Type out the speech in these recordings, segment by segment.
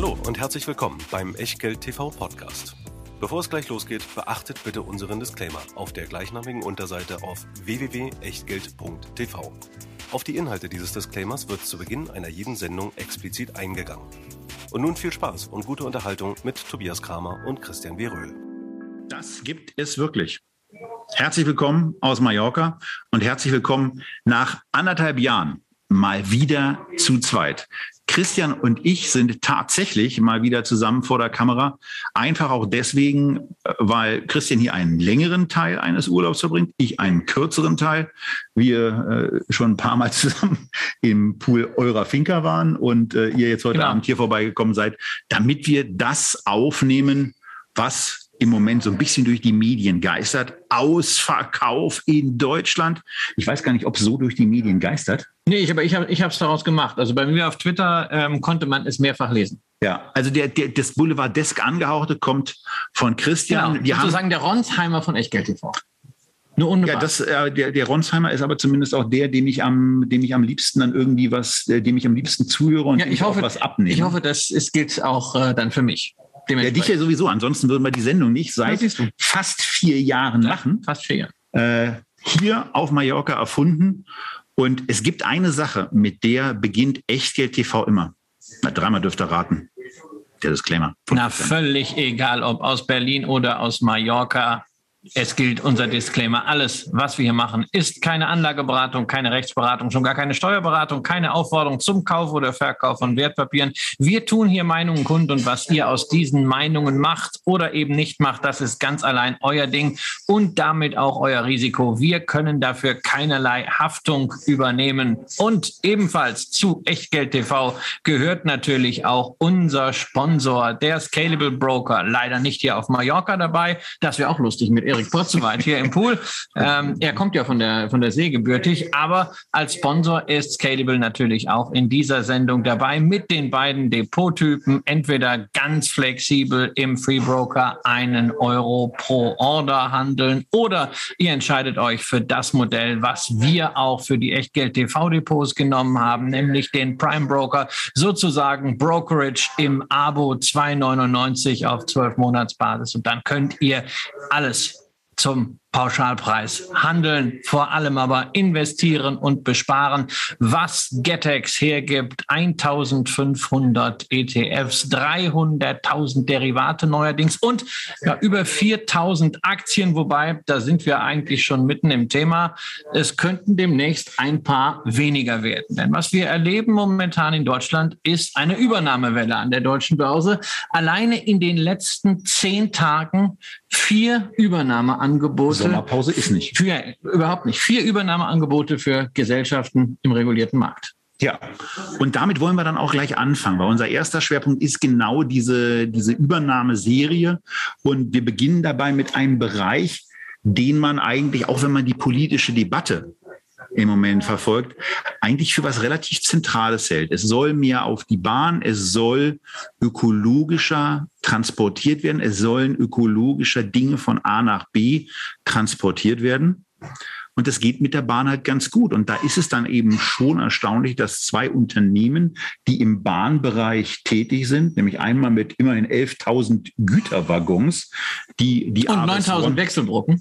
Hallo und herzlich willkommen beim Echtgeld TV Podcast. Bevor es gleich losgeht, beachtet bitte unseren Disclaimer auf der gleichnamigen Unterseite auf www.echtgeld.tv. Auf die Inhalte dieses Disclaimers wird zu Beginn einer jeden Sendung explizit eingegangen. Und nun viel Spaß und gute Unterhaltung mit Tobias Kramer und Christian W. Röhl. Das gibt es wirklich. Herzlich willkommen aus Mallorca und herzlich willkommen nach anderthalb Jahren mal wieder zu zweit. Christian und ich sind tatsächlich mal wieder zusammen vor der Kamera. Einfach auch deswegen, weil Christian hier einen längeren Teil eines Urlaubs verbringt, ich einen kürzeren Teil. Wir äh, schon ein paar Mal zusammen im Pool eurer Finca waren und äh, ihr jetzt heute genau. Abend hier vorbeigekommen seid, damit wir das aufnehmen, was im Moment so ein bisschen durch die Medien geistert. Ausverkauf in Deutschland. Ich weiß gar nicht, ob es so durch die Medien geistert. Nee, aber ich habe ich es daraus gemacht. Also bei mir auf Twitter ähm, konnte man es mehrfach lesen. Ja, also der, der, das Boulevard Desk angehauchte kommt von Christian. Genau, Wir sozusagen der Ronsheimer von Echtgeld TV. Nur. Ja, das, äh, der, der Ronsheimer ist aber zumindest auch der, dem ich am, dem ich am liebsten dann irgendwie was, äh, dem ich am liebsten zuhöre und ja, ich hoffe, was abnehme. Ich hoffe, das ist, gilt auch äh, dann für mich. Ja, dich ja sowieso. Ansonsten würden wir die Sendung nicht seit fast vier Jahren ja, machen. Fast vier Jahre. Äh, hier auf Mallorca erfunden. Und es gibt eine Sache, mit der beginnt Echtgeld TV immer. Na, dreimal dürft ihr raten. Der Disclaimer. Na, völlig egal, ob aus Berlin oder aus Mallorca. Es gilt unser Disclaimer. Alles, was wir hier machen, ist keine Anlageberatung, keine Rechtsberatung, schon gar keine Steuerberatung, keine Aufforderung zum Kauf oder Verkauf von Wertpapieren. Wir tun hier Meinungen kund und was ihr aus diesen Meinungen macht oder eben nicht macht, das ist ganz allein euer Ding und damit auch euer Risiko. Wir können dafür keinerlei Haftung übernehmen. Und ebenfalls zu Echtgeld TV gehört natürlich auch unser Sponsor, der Scalable Broker. Leider nicht hier auf Mallorca dabei. Das wäre auch lustig mit Erik Purzeweit hier im Pool. Ähm, er kommt ja von der, von der See gebürtig, aber als Sponsor ist Scalable natürlich auch in dieser Sendung dabei mit den beiden Depottypen. Entweder ganz flexibel im Free Broker einen Euro pro Order handeln oder ihr entscheidet euch für das Modell, was wir auch für die Echtgeld TV Depots genommen haben, nämlich den Prime Broker, sozusagen Brokerage im Abo 2,99 auf 12 Monatsbasis. Und dann könnt ihr alles zum Pauschalpreis handeln, vor allem aber investieren und besparen, was Getex hergibt. 1500 ETFs, 300.000 Derivate neuerdings und ja, über 4000 Aktien, wobei da sind wir eigentlich schon mitten im Thema. Es könnten demnächst ein paar weniger werden. Denn was wir erleben momentan in Deutschland ist eine Übernahmewelle an der deutschen Börse. Alleine in den letzten zehn Tagen vier Übernahmeangebote Sommerpause ist nicht. Für, überhaupt nicht. Vier Übernahmeangebote für Gesellschaften im regulierten Markt. Ja, und damit wollen wir dann auch gleich anfangen, weil unser erster Schwerpunkt ist genau diese, diese Übernahmeserie. Und wir beginnen dabei mit einem Bereich, den man eigentlich, auch wenn man die politische Debatte im Moment verfolgt, eigentlich für was relativ Zentrales hält. Es soll mehr auf die Bahn, es soll ökologischer transportiert werden, es sollen ökologischer Dinge von A nach B transportiert werden. Und das geht mit der Bahn halt ganz gut. Und da ist es dann eben schon erstaunlich, dass zwei Unternehmen, die im Bahnbereich tätig sind, nämlich einmal mit immerhin 11.000 Güterwaggons, die die und 9.000 Wechselbrücken.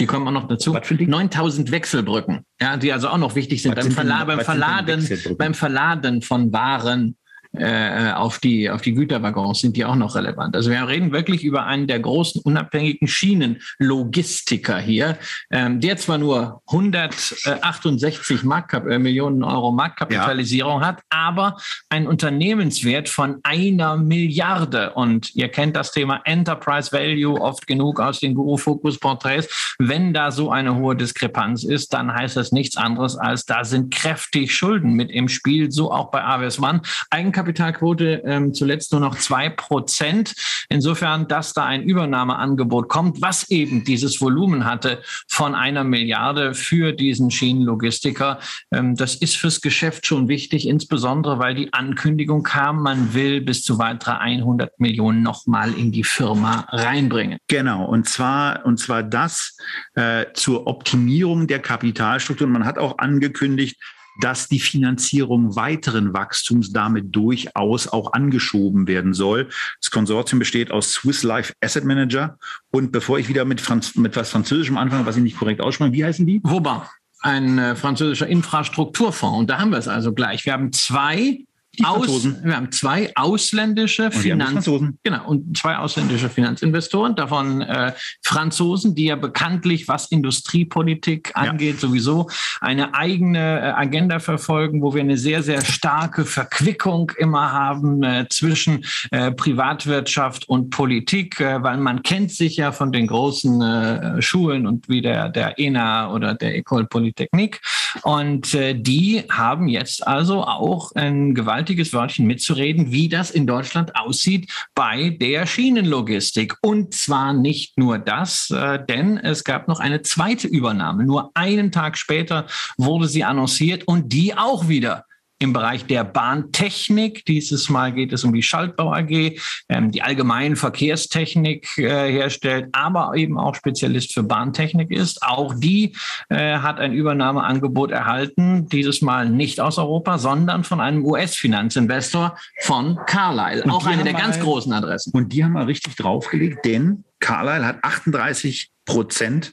Die kommen auch noch dazu. 9000 Wechselbrücken, ja, die also auch noch wichtig sind beim, Verla beim, Verladen, beim Verladen von Waren äh, auf, die, auf die Güterwaggons sind die auch noch relevant. Also wir reden wirklich über einen der großen unabhängigen Schienenlogistiker hier, ähm, der zwar nur 168 Marktkap äh, Millionen Euro Marktkapitalisierung ja. hat, aber einen Unternehmenswert von einer Milliarde. Und ihr kennt das Thema Enterprise Value oft genug aus den Guru-Fokus-Porträts. Wenn da so eine hohe Diskrepanz ist, dann heißt das nichts anderes als, da sind kräftig Schulden mit im Spiel, so auch bei AWS One. Eigenkapital Eigenkapitalquote ähm, zuletzt nur noch zwei Prozent. Insofern, dass da ein Übernahmeangebot kommt, was eben dieses Volumen hatte von einer Milliarde für diesen Schienenlogistiker. Ähm, das ist fürs Geschäft schon wichtig, insbesondere weil die Ankündigung kam, man will bis zu weitere 100 Millionen nochmal in die Firma reinbringen. Genau, und zwar, und zwar das äh, zur Optimierung der Kapitalstruktur. Und man hat auch angekündigt, dass die Finanzierung weiteren Wachstums damit durchaus auch angeschoben werden soll. Das Konsortium besteht aus Swiss Life Asset Manager und bevor ich wieder mit, Franz mit was Französischem anfange, was ich nicht korrekt ausspreche, wie heißen die? Woba ein äh, französischer Infrastrukturfonds. Und da haben wir es also gleich. Wir haben zwei aus, wir haben zwei ausländische Finanz, genau, und zwei ausländische Finanzinvestoren, davon äh, Franzosen, die ja bekanntlich, was Industriepolitik angeht, ja. sowieso eine eigene äh, Agenda verfolgen, wo wir eine sehr, sehr starke Verquickung immer haben äh, zwischen äh, Privatwirtschaft und Politik, äh, weil man kennt sich ja von den großen äh, Schulen und wie der, der ENA oder der École Polytechnique. Und die haben jetzt also auch ein gewaltiges Wörtchen mitzureden, wie das in Deutschland aussieht bei der Schienenlogistik. Und zwar nicht nur das, äh, denn es gab noch eine zweite Übernahme. Nur einen Tag später wurde sie annonciert und die auch wieder im Bereich der Bahntechnik. Dieses Mal geht es um die Schaltbau AG, ähm, die allgemeine Verkehrstechnik äh, herstellt, aber eben auch Spezialist für Bahntechnik ist. Auch die äh, hat ein Übernahmeangebot erhalten, dieses Mal nicht aus Europa, sondern von einem US-Finanzinvestor von Carlyle. auch eine der ganz großen Adressen. Und die haben wir richtig draufgelegt, denn Carlyle hat 38 Prozent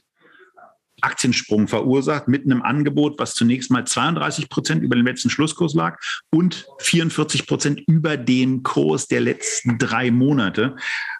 Aktiensprung verursacht mit einem Angebot, was zunächst mal 32 Prozent über den letzten Schlusskurs lag und 44 Prozent über den Kurs der letzten drei Monate.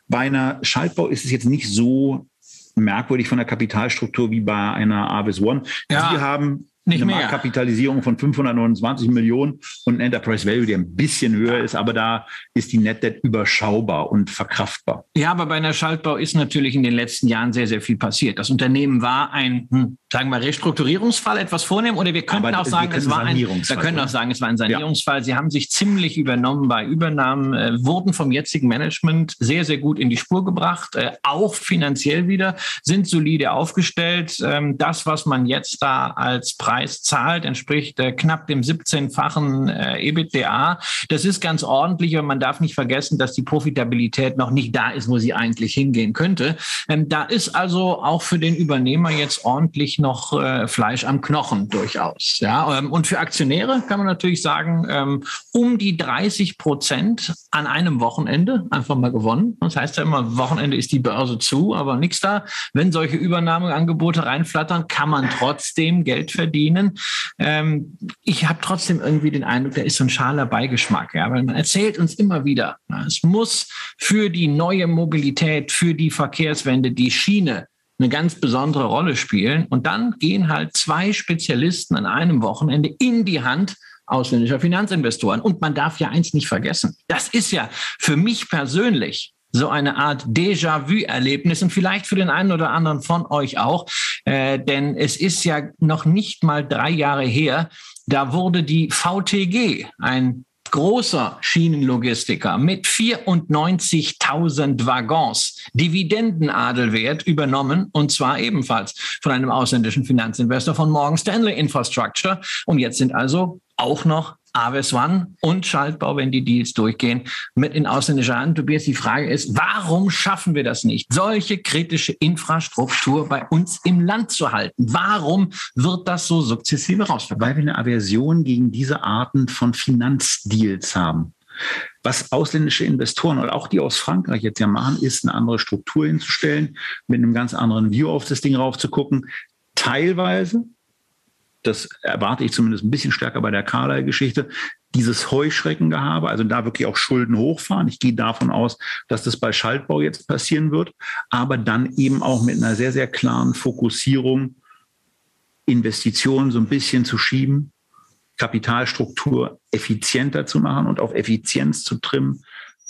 Bei einer Schaltbau ist es jetzt nicht so merkwürdig von der Kapitalstruktur wie bei einer Avis One. Ja. Die haben nicht eine mehr. Marktkapitalisierung von 529 Millionen und ein Enterprise Value, der ein bisschen höher ist, aber da ist die Net Debt überschaubar und verkraftbar. Ja, aber bei einer Schaltbau ist natürlich in den letzten Jahren sehr, sehr viel passiert. Das Unternehmen war ein, hm, sagen wir, Restrukturierungsfall etwas vornehmen oder wir könnten aber auch sagen, es war ein, wir können auch sagen, es war ein Sanierungsfall. Ja. Sie haben sich ziemlich übernommen bei Übernahmen, äh, wurden vom jetzigen Management sehr, sehr gut in die Spur gebracht, äh, auch finanziell wieder, sind solide aufgestellt. Ähm, das, was man jetzt da als Preis Preis zahlt, entspricht äh, knapp dem 17-fachen äh, EBITDA. Das ist ganz ordentlich, aber man darf nicht vergessen, dass die Profitabilität noch nicht da ist, wo sie eigentlich hingehen könnte. Ähm, da ist also auch für den Übernehmer jetzt ordentlich noch äh, Fleisch am Knochen durchaus. Ja, ähm, und für Aktionäre kann man natürlich sagen, ähm, um die 30 Prozent an einem Wochenende einfach mal gewonnen. Das heißt ja immer, Wochenende ist die Börse zu, aber nichts da. Wenn solche Übernahmeangebote reinflattern, kann man trotzdem Geld verdienen verdienen. Ähm, ich habe trotzdem irgendwie den Eindruck, da ist so ein schaler Beigeschmack, ja, weil man erzählt uns immer wieder, na, es muss für die neue Mobilität, für die Verkehrswende die Schiene eine ganz besondere Rolle spielen. Und dann gehen halt zwei Spezialisten an einem Wochenende in die Hand ausländischer Finanzinvestoren. Und man darf ja eins nicht vergessen. Das ist ja für mich persönlich so eine Art Déjà-vu-Erlebnis und vielleicht für den einen oder anderen von euch auch, äh, denn es ist ja noch nicht mal drei Jahre her, da wurde die VTG, ein großer Schienenlogistiker mit 94.000 Waggons Dividendenadelwert übernommen und zwar ebenfalls von einem ausländischen Finanzinvestor von Morgan Stanley Infrastructure. Und jetzt sind also auch noch Aves One und Schaltbau, wenn die Deals durchgehen, mit in ausländischer Hand. Tobias, die Frage ist, warum schaffen wir das nicht, solche kritische Infrastruktur bei uns im Land zu halten? Warum wird das so sukzessive rausverkauft? Weil wir eine Aversion gegen diese Arten von Finanzdeals haben. Was ausländische Investoren oder auch die aus Frankreich jetzt ja machen, ist eine andere Struktur hinzustellen, mit einem ganz anderen View auf das Ding rauf zu gucken. Teilweise das erwarte ich zumindest ein bisschen stärker bei der Carlyle-Geschichte, dieses Heuschreckengehabe, also da wirklich auch Schulden hochfahren. Ich gehe davon aus, dass das bei Schaltbau jetzt passieren wird, aber dann eben auch mit einer sehr, sehr klaren Fokussierung, Investitionen so ein bisschen zu schieben, Kapitalstruktur effizienter zu machen und auf Effizienz zu trimmen,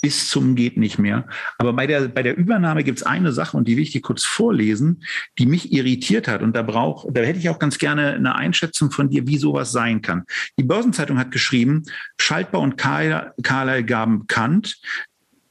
bis zum geht nicht mehr. Aber bei der, bei der Übernahme gibt es eine Sache, und die will ich dir kurz vorlesen, die mich irritiert hat. Und da brauch, da hätte ich auch ganz gerne eine Einschätzung von dir, wie sowas sein kann. Die Börsenzeitung hat geschrieben, Schaltbau und Carlyle gaben bekannt,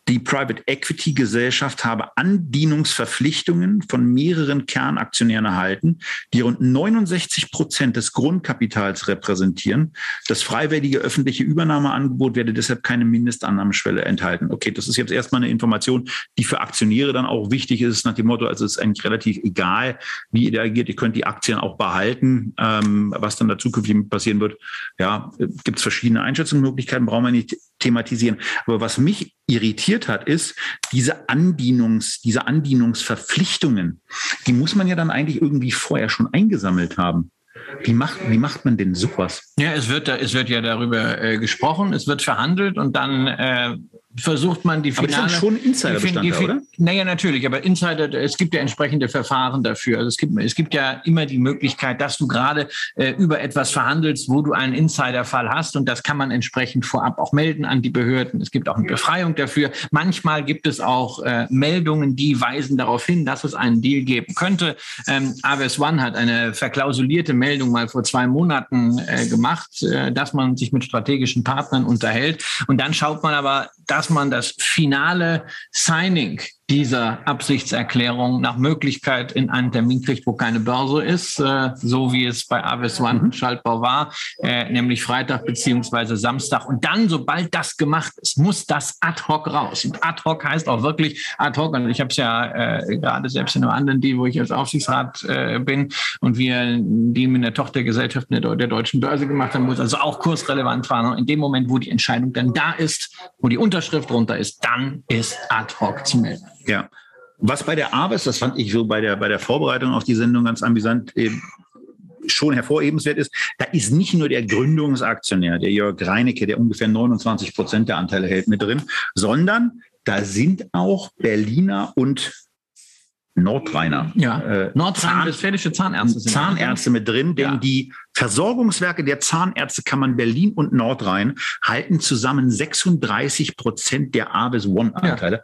die Private Equity Gesellschaft habe Andienungsverpflichtungen von mehreren Kernaktionären erhalten, die rund 69 Prozent des Grundkapitals repräsentieren. Das freiwillige öffentliche Übernahmeangebot werde deshalb keine Mindestannahmeschwelle enthalten. Okay, das ist jetzt erstmal eine Information, die für Aktionäre dann auch wichtig ist, nach dem Motto, also es ist eigentlich relativ egal, wie ihr agiert. Ihr könnt die Aktien auch behalten. Ähm, was dann da zukünftig passieren wird, ja, gibt es verschiedene Einschätzungsmöglichkeiten, brauchen wir nicht thematisieren. Aber was mich irritiert hat, ist diese Andienungs, diese Andienungsverpflichtungen. Die muss man ja dann eigentlich irgendwie vorher schon eingesammelt haben. Wie macht, wie macht man denn sowas? Ja, es wird, es wird ja darüber äh, gesprochen, es wird verhandelt und dann äh, versucht man die finale. Aber das ist schon Insider-Bestandteil, oder? Naja, natürlich, aber Insider, es gibt ja entsprechende Verfahren dafür. Also es gibt, es gibt ja immer die Möglichkeit, dass du gerade äh, über etwas verhandelst, wo du einen Insider-Fall hast und das kann man entsprechend vorab auch melden an die Behörden. Es gibt auch eine Befreiung dafür. Manchmal gibt es auch äh, Meldungen, die weisen darauf hin, dass es einen Deal geben könnte. Ähm, Aves One hat eine verklausulierte Meldung mal vor zwei Monaten äh, gemacht, äh, dass man sich mit strategischen Partnern unterhält und dann schaut man aber, dass dass man das finale Signing dieser Absichtserklärung nach Möglichkeit in einen Termin kriegt, wo keine Börse ist, äh, so wie es bei Avis One mhm. Schaltbau war, äh, nämlich Freitag beziehungsweise Samstag. Und dann, sobald das gemacht ist, muss das ad hoc raus. Und ad hoc heißt auch wirklich ad hoc. Und ich habe es ja äh, gerade selbst in einem anderen Deal, wo ich als Aufsichtsrat äh, bin und wir die mit der Tochtergesellschaft der, der deutschen Börse gemacht haben, wo es also auch kursrelevant war. Und in dem Moment, wo die Entscheidung dann da ist, wo die Unterschrift runter ist, dann ist ad hoc zu melden. Ja. Was bei der Arbeit, das fand ich so bei der, bei der Vorbereitung auf die Sendung ganz amüsant, eben schon hervorhebenswert ist, da ist nicht nur der Gründungsaktionär, der Jörg Reinecke, der ungefähr 29 Prozent der Anteile hält, mit drin, sondern da sind auch Berliner und Nordrheiner. Ja, äh, nordrhein-westfälische Zahnärzte sind Zahnärzte mit drin, denn ja. die Versorgungswerke der Zahnärztekammern Berlin und Nordrhein halten zusammen 36 Prozent der Avis One-Anteile. Ja.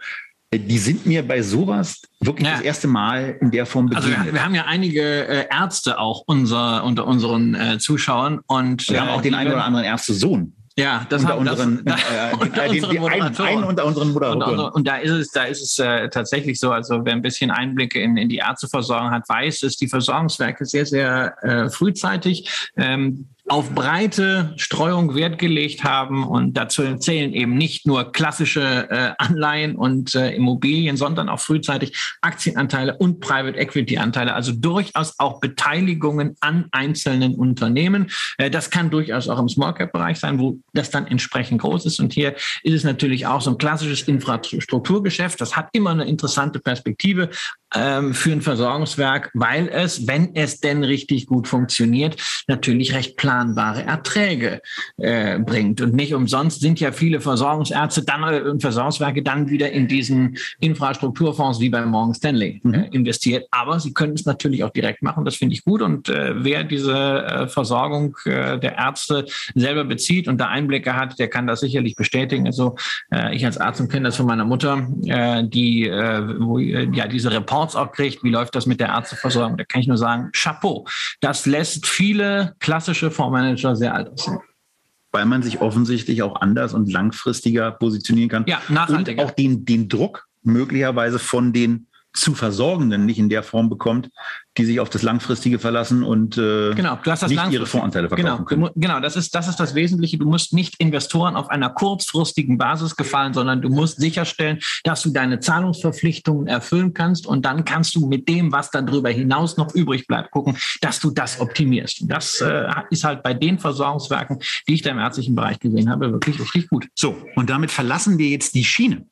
Die sind mir bei sowas wirklich ja. das erste Mal in der Form begegnet. Also wir, haben ja einige äh, Ärzte auch unser, unter unseren äh, Zuschauern und wir haben auch den einen oder anderen Ärzte-Sohn. Ja, das unter haben unseren, das, äh, unter den, unseren einen, einen unter unseren Moderatoren. Und, und, da ist es, da ist es äh, tatsächlich so, also wer ein bisschen Einblicke in, in die Ärzteversorgung hat, weiß, dass die Versorgungswerke sehr, sehr äh, frühzeitig ähm, auf breite Streuung Wert gelegt haben. Und dazu zählen eben nicht nur klassische äh, Anleihen und äh, Immobilien, sondern auch frühzeitig Aktienanteile und Private Equity Anteile, also durchaus auch Beteiligungen an einzelnen Unternehmen. Äh, das kann durchaus auch im Small Cap Bereich sein, wo das dann entsprechend groß ist. Und hier ist es natürlich auch so ein klassisches Infrastrukturgeschäft. Das hat immer eine interessante Perspektive ähm, für ein Versorgungswerk, weil es, wenn es denn richtig gut funktioniert, natürlich recht planbare Erträge äh, bringt. Und nicht umsonst sind ja viele Versorgungsärzte dann äh, und Versorgungswerke dann wieder in diesen Infrastrukturfonds wie bei Morgan Stanley äh, mhm. investiert. Aber sie können es natürlich auch direkt machen. Das finde ich gut. Und äh, wer diese äh, Versorgung äh, der Ärzte selber bezieht und da Einblicke hat, der kann das sicherlich bestätigen. Also äh, ich als Arzt und kenne das von meiner Mutter, äh, die äh, wo, äh, ja diese Report Reports auch kriegt, wie läuft das mit der Ärzteversorgung, da kann ich nur sagen, Chapeau. Das lässt viele klassische Fondsmanager sehr alt aussehen weil man sich offensichtlich auch anders und langfristiger positionieren kann. Ja, nachhaltiger. Und auch den, den Druck möglicherweise von den zu Versorgenden nicht in der Form bekommt, die sich auf das Langfristige verlassen und äh, genau, du hast das nicht ihre Voranteile verkaufen genau, können. Genau, das ist, das ist das Wesentliche. Du musst nicht Investoren auf einer kurzfristigen Basis gefallen, sondern du musst sicherstellen, dass du deine Zahlungsverpflichtungen erfüllen kannst und dann kannst du mit dem, was darüber hinaus noch übrig bleibt, gucken, dass du das optimierst. Und das äh, ist halt bei den Versorgungswerken, die ich da im ärztlichen Bereich gesehen habe, wirklich richtig gut. So, und damit verlassen wir jetzt die Schiene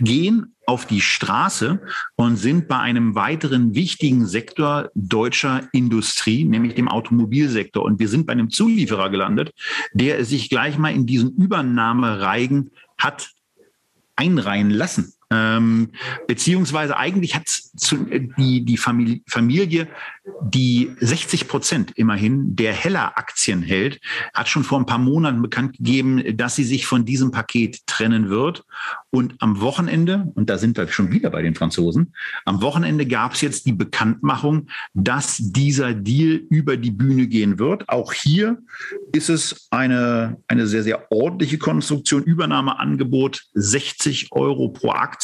gehen auf die Straße und sind bei einem weiteren wichtigen Sektor deutscher Industrie, nämlich dem Automobilsektor. Und wir sind bei einem Zulieferer gelandet, der sich gleich mal in diesen Übernahmereigen hat einreihen lassen. Ähm, beziehungsweise eigentlich hat die, die Familie, Familie, die 60 Prozent immerhin der Heller Aktien hält, hat schon vor ein paar Monaten bekannt gegeben, dass sie sich von diesem Paket trennen wird. Und am Wochenende, und da sind wir schon wieder bei den Franzosen, am Wochenende gab es jetzt die Bekanntmachung, dass dieser Deal über die Bühne gehen wird. Auch hier ist es eine, eine sehr, sehr ordentliche Konstruktion. Übernahmeangebot 60 Euro pro Aktie.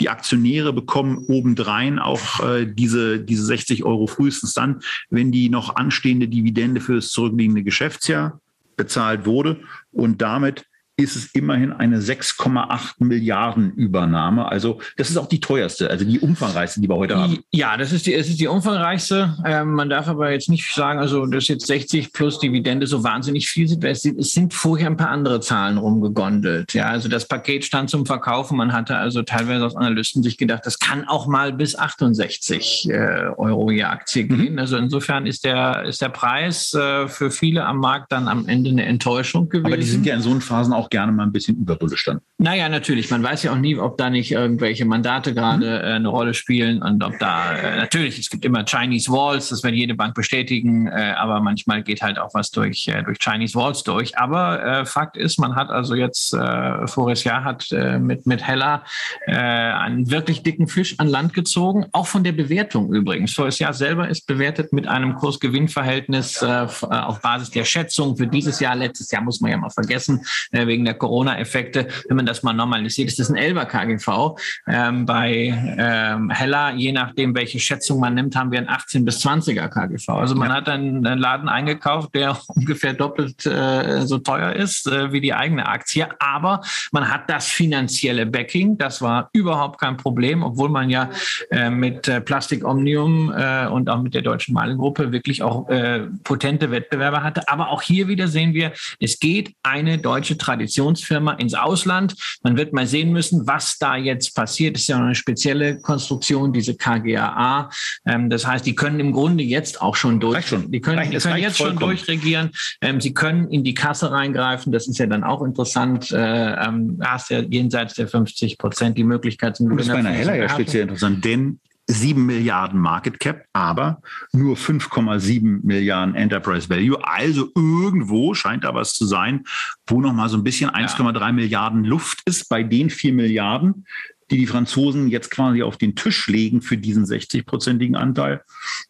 Die Aktionäre bekommen obendrein auch äh, diese, diese 60 Euro frühestens dann, wenn die noch anstehende Dividende für das zurückliegende Geschäftsjahr bezahlt wurde. Und damit ist es immerhin eine 6,8 Milliarden Übernahme. Also das ist auch die teuerste, also die umfangreichste, die wir heute haben. Ja, das ist die, es ist die umfangreichste. Ähm, man darf aber jetzt nicht sagen, also dass jetzt 60 plus Dividende so wahnsinnig viel sind. Es, es sind vorher ein paar andere Zahlen rumgegondelt. Ja, also das Paket stand zum Verkaufen. Man hatte also teilweise aus Analysten sich gedacht, das kann auch mal bis 68 äh, Euro je Aktie mhm. gehen. Mhm. Also insofern ist der, ist der Preis äh, für viele am Markt dann am Ende eine Enttäuschung gewesen. Aber die sind ja in so einen Phasen auch auch gerne mal ein bisschen überbullisch dann. Naja, natürlich. Man weiß ja auch nie, ob da nicht irgendwelche Mandate gerade mhm. äh, eine Rolle spielen und ob da, äh, natürlich, es gibt immer Chinese Walls, das wird jede Bank bestätigen, äh, aber manchmal geht halt auch was durch, äh, durch Chinese Walls durch. Aber äh, Fakt ist, man hat also jetzt, äh, voriges Jahr hat äh, mit, mit Hella einen wirklich dicken Fisch an Land gezogen, auch von der Bewertung übrigens. Voriges Jahr selber ist bewertet mit einem Kurs-Gewinn-Verhältnis auf Basis der Schätzung für dieses Jahr. Letztes Jahr muss man ja mal vergessen, äh, wegen der Corona-Effekte, wenn man das mal normalisiert, ist das ein 11er KGV. Ähm, bei ähm, Hella, je nachdem, welche Schätzung man nimmt, haben wir ein 18 bis 20er KGV. Also man ja. hat einen, einen, Laden eingekauft, der ungefähr doppelt äh, so teuer ist äh, wie die eigene Aktie, aber man hat das finanzielle Backing. Das war überhaupt kein Problem, obwohl man ja äh, mit äh, Plastik Omnium äh, und auch mit der Deutschen Malengruppe wirklich auch äh, potente Wettbewerber hatte. Aber auch hier wieder sehen wir, es geht eine deutsche Tradition Traditionsfirma ins Ausland. Man wird mal sehen müssen, was da jetzt passiert. Das ist ja eine spezielle Konstruktion, diese KGAA. Ähm, das heißt, die können im Grunde jetzt auch schon durch. Schon. Die können, die können jetzt vollkommen. schon durchregieren. Ähm, sie können in die Kasse reingreifen. Das ist ja dann auch interessant. Äh, ähm, hast ja jenseits der 50 Prozent die Möglichkeit zum Das ist bei einer Heller ja speziell interessant, denn 7 Milliarden Market Cap, aber nur 5,7 Milliarden Enterprise Value. Also irgendwo scheint da was zu sein, wo noch mal so ein bisschen 1,3 ja. Milliarden Luft ist bei den 4 Milliarden, die die Franzosen jetzt quasi auf den Tisch legen für diesen 60-prozentigen Anteil,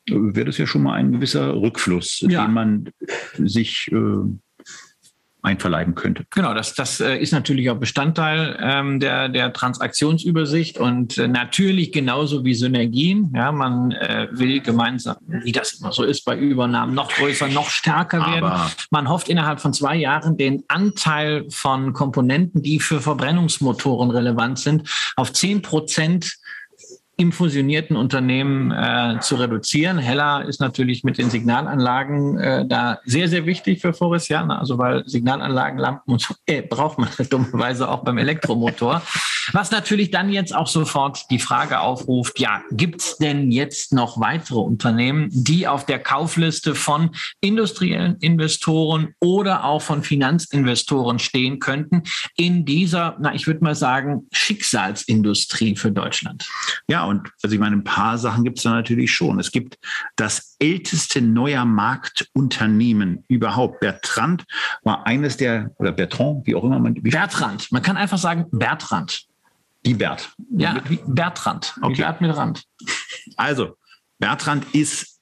wäre das ja schon mal ein gewisser Rückfluss, ja. den man sich äh, einverleiben könnte. Genau, das, das äh, ist natürlich auch Bestandteil ähm, der, der Transaktionsübersicht und äh, natürlich genauso wie Synergien. Ja, man äh, will gemeinsam, wie das immer so ist, bei Übernahmen noch größer, noch stärker werden. Aber man hofft innerhalb von zwei Jahren den Anteil von Komponenten, die für Verbrennungsmotoren relevant sind, auf zehn Prozent im fusionierten Unternehmen äh, zu reduzieren. Heller ist natürlich mit den Signalanlagen äh, da sehr, sehr wichtig für Forestianer, also weil Signalanlagen, Lampen und so äh, braucht man dummerweise auch beim Elektromotor. Was natürlich dann jetzt auch sofort die Frage aufruft, ja, gibt's denn jetzt noch weitere Unternehmen, die auf der Kaufliste von industriellen Investoren oder auch von Finanzinvestoren stehen könnten in dieser, na, ich würde mal sagen, Schicksalsindustrie für Deutschland? Ja, und also ich meine, ein paar Sachen gibt es da natürlich schon. Es gibt das älteste neuer Marktunternehmen überhaupt. Bertrand war eines der, oder Bertrand, wie auch immer man. Bertrand, man kann einfach sagen Bertrand. Wie Bert. Ja, wie Bertrand. Okay. Wie Bert mit Rand. Also, Bertrand ist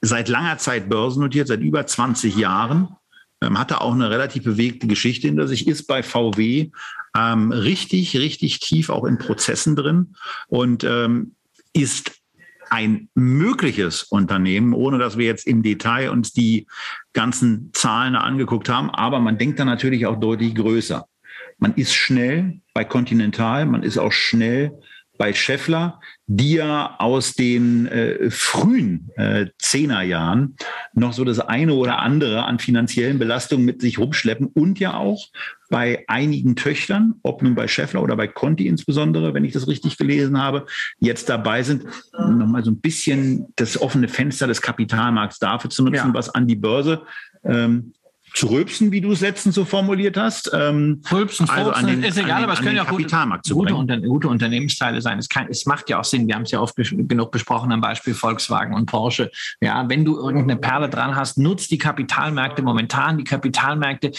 seit langer Zeit börsennotiert, seit über 20 Jahren. Ähm, hatte auch eine relativ bewegte Geschichte hinter sich, ist bei VW ähm, richtig, richtig tief auch in Prozessen drin und ähm, ist ein mögliches Unternehmen, ohne dass wir jetzt im Detail uns die ganzen Zahlen angeguckt haben. Aber man denkt dann natürlich auch deutlich größer. Man ist schnell bei Continental, man ist auch schnell bei Scheffler, die ja aus den äh, frühen äh, Zehnerjahren noch so das eine oder andere an finanziellen Belastungen mit sich rumschleppen und ja auch bei einigen Töchtern, ob nun bei Scheffler oder bei Conti insbesondere, wenn ich das richtig gelesen habe, jetzt dabei sind, nochmal so ein bisschen das offene Fenster des Kapitalmarkts dafür zu nutzen, ja. was an die Börse ähm, zu rülpsen, wie du es letztens so formuliert hast. Ähm, rülpsen, also an den, ist egal, den, aber es können ja auch Kapitalmarkt gute, gute, gute, Unternehmensteile sein. Es, kann, es macht ja auch Sinn, wir haben es ja oft genug besprochen am Beispiel Volkswagen und Porsche. Ja, wenn du irgendeine Perle dran hast, nutzt die Kapitalmärkte momentan. Die Kapitalmärkte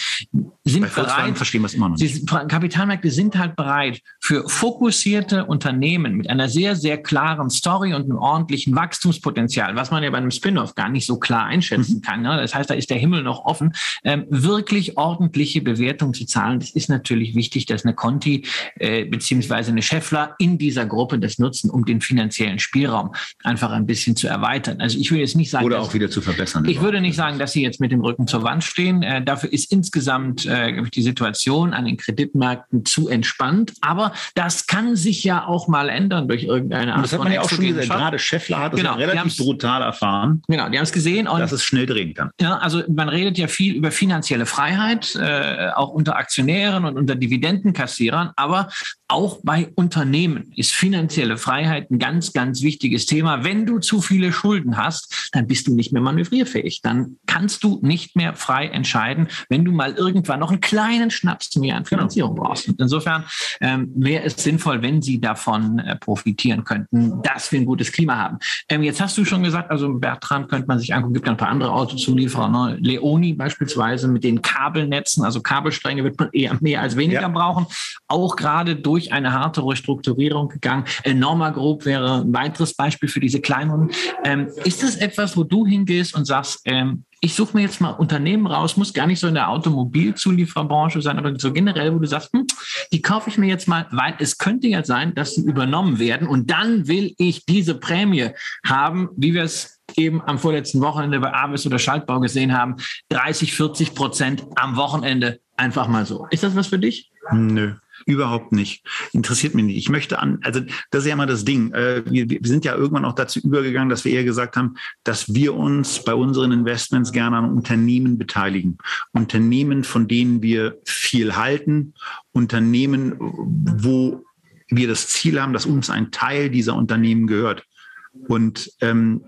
sind bereit, verstehen wir es immer noch nicht. Kapitalmärkte sind halt bereit für fokussierte Unternehmen mit einer sehr, sehr klaren Story und einem ordentlichen Wachstumspotenzial, was man ja bei einem Spin-off gar nicht so klar einschätzen mhm. kann. Ne? Das heißt, da ist der Himmel noch offen, ähm, wirklich ordentliche Bewertung zu zahlen. Das ist natürlich wichtig, dass eine Conti äh, beziehungsweise eine Scheffler in dieser Gruppe das nutzen, um den finanziellen Spielraum einfach ein bisschen zu erweitern. Also ich würde jetzt nicht sagen, oder auch wieder zu verbessern. Ich würde nicht sagen, dass sie jetzt mit dem Rücken zur Wand stehen. Äh, dafür ist insgesamt äh, die Situation an den Kreditmärkten zu entspannt. Aber das kann sich ja auch mal ändern durch irgendeine Art. Und das hat man ja auch schon gesehen. Gerade Scheffler hat das genau, ja relativ brutal erfahren. Genau, die haben es gesehen. Und, dass es schnell drehen kann. Ja, also man redet ja viel über finanzielle Freiheit, äh, auch unter Aktionären und unter Dividendenkassierern. Aber auch bei Unternehmen ist finanzielle Freiheit ein ganz, ganz wichtiges Thema. Wenn du zu viele Schulden hast, dann bist du nicht mehr manövrierfähig. Dann kannst du nicht mehr frei entscheiden, wenn du mal irgendwann noch einen kleinen Schnaps mehr an Finanzierung brauchst. Und insofern ähm, wäre es sinnvoll, wenn sie davon äh, profitieren könnten, dass wir ein gutes Klima haben. Ähm, jetzt hast du schon gesagt, also Bertrand könnte man sich angucken, gibt ein paar andere Autozulieferer, ne? Leoni beispielsweise mit den Kabelnetzen, also Kabelstränge wird man eher mehr als weniger ja. brauchen. Auch gerade durch durch eine harte Restrukturierung gegangen. Norma Group wäre ein weiteres Beispiel für diese kleineren. Ähm, ist das etwas, wo du hingehst und sagst, ähm, ich suche mir jetzt mal Unternehmen raus, muss gar nicht so in der Automobilzulieferbranche sein, aber so generell, wo du sagst, hm, die kaufe ich mir jetzt mal, weil es könnte ja sein, dass sie übernommen werden und dann will ich diese Prämie haben, wie wir es eben am vorletzten Wochenende bei Avis oder Schaltbau gesehen haben, 30, 40 Prozent am Wochenende einfach mal so. Ist das was für dich? Nö. Überhaupt nicht. Interessiert mich nicht. Ich möchte an, also das ist ja immer das Ding. Äh, wir, wir sind ja irgendwann auch dazu übergegangen, dass wir eher gesagt haben, dass wir uns bei unseren Investments gerne an Unternehmen beteiligen. Unternehmen, von denen wir viel halten, Unternehmen, wo wir das Ziel haben, dass uns ein Teil dieser Unternehmen gehört. Und ähm,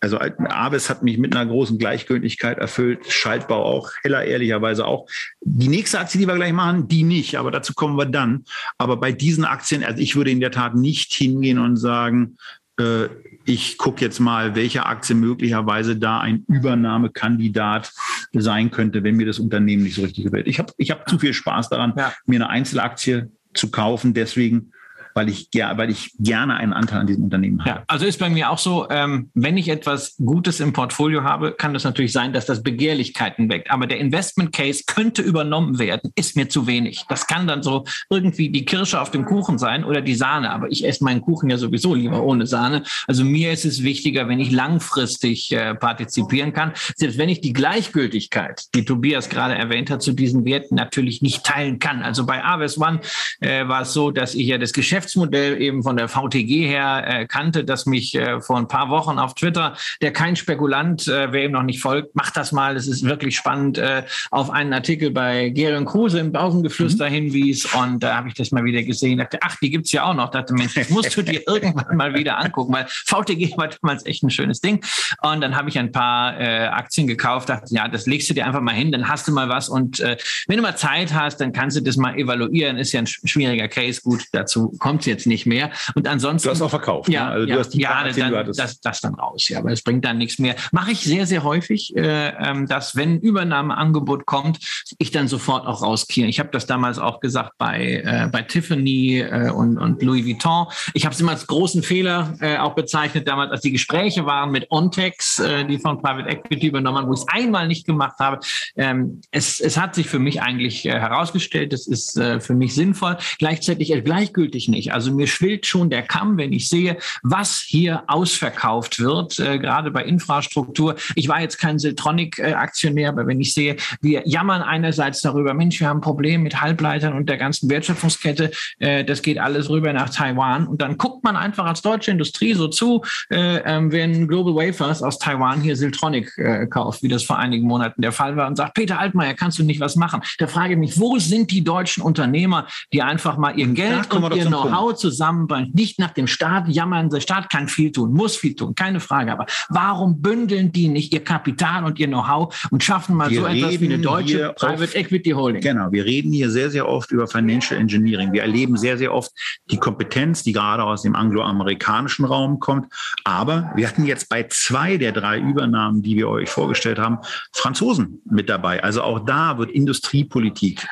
also Aves hat mich mit einer großen Gleichgültigkeit erfüllt, Schaltbau auch, Heller ehrlicherweise auch. Die nächste Aktie, die wir gleich machen, die nicht, aber dazu kommen wir dann. Aber bei diesen Aktien, also ich würde in der Tat nicht hingehen und sagen, äh, ich gucke jetzt mal, welche Aktie möglicherweise da ein Übernahmekandidat sein könnte, wenn mir das Unternehmen nicht so richtig gefällt. Ich habe ich hab zu viel Spaß daran, ja. mir eine Einzelaktie zu kaufen. Deswegen weil ich, weil ich gerne einen Anteil an diesem Unternehmen habe. Ja, also ist bei mir auch so, ähm, wenn ich etwas Gutes im Portfolio habe, kann das natürlich sein, dass das Begehrlichkeiten weckt. Aber der Investment Case könnte übernommen werden, ist mir zu wenig. Das kann dann so irgendwie die Kirsche auf dem Kuchen sein oder die Sahne. Aber ich esse meinen Kuchen ja sowieso lieber ohne Sahne. Also mir ist es wichtiger, wenn ich langfristig äh, partizipieren kann. Selbst wenn ich die Gleichgültigkeit, die Tobias gerade erwähnt hat, zu diesen Werten natürlich nicht teilen kann. Also bei Aves One äh, war es so, dass ich ja das Geschäft Geschäftsmodell eben von der VTG her äh, kannte, dass mich äh, vor ein paar Wochen auf Twitter, der kein Spekulant, äh, wer ihm noch nicht folgt, macht das mal, es ist wirklich spannend, äh, auf einen Artikel bei Gerion Kruse im Bausengeflüster mhm. hinwies und da habe ich das mal wieder gesehen, dachte, ach, die gibt's ja auch noch, dachte, Mensch, das musst du dir irgendwann mal wieder angucken, weil VTG war damals echt ein schönes Ding und dann habe ich ein paar äh, Aktien gekauft, dachte, ja, das legst du dir einfach mal hin, dann hast du mal was und äh, wenn du mal Zeit hast, dann kannst du das mal evaluieren, ist ja ein schwieriger Case, gut, dazu kommt kommt es jetzt nicht mehr. Und ansonsten. Du hast auch verkauft. Ja, ne? also ja, du hast die ja Aktien, dann, das, das dann raus. Ja, aber es bringt dann nichts mehr. Mache ich sehr, sehr häufig, äh, ähm, dass wenn Übernahmeangebot kommt, ich dann sofort auch rauskehre. Ich habe das damals auch gesagt bei, äh, bei Tiffany äh, und, und Louis Vuitton. Ich habe es immer als großen Fehler äh, auch bezeichnet damals, als die Gespräche waren mit Ontex, äh, die von Private Equity übernommen haben, wo ich es einmal nicht gemacht habe. Ähm, es, es hat sich für mich eigentlich äh, herausgestellt, das ist für mich sinnvoll, gleichzeitig gleichgültig nicht. Also mir schwillt schon der Kamm, wenn ich sehe, was hier ausverkauft wird, äh, gerade bei Infrastruktur. Ich war jetzt kein Siltronic-Aktionär, aber wenn ich sehe, wir jammern einerseits darüber, Mensch, wir haben ein Problem mit Halbleitern und der ganzen Wertschöpfungskette, äh, das geht alles rüber nach Taiwan. Und dann guckt man einfach als deutsche Industrie so zu, äh, ähm, wenn Global Wafers aus Taiwan hier Siltronic äh, kauft, wie das vor einigen Monaten der Fall war, und sagt, Peter Altmaier, kannst du nicht was machen? Da frage ich mich, wo sind die deutschen Unternehmer, die einfach mal ihr Geld und ihr know Know-how zusammenbringen, nicht nach dem Staat jammern, der Staat kann viel tun, muss viel tun, keine Frage. Aber warum bündeln die nicht ihr Kapital und ihr Know-how und schaffen mal wir so etwas wie eine deutsche Private oft, Equity Holding? Genau, wir reden hier sehr, sehr oft über Financial Engineering. Wir erleben sehr, sehr oft die Kompetenz, die gerade aus dem angloamerikanischen Raum kommt. Aber wir hatten jetzt bei zwei der drei Übernahmen, die wir euch vorgestellt haben, Franzosen mit dabei. Also auch da wird Industriepolitik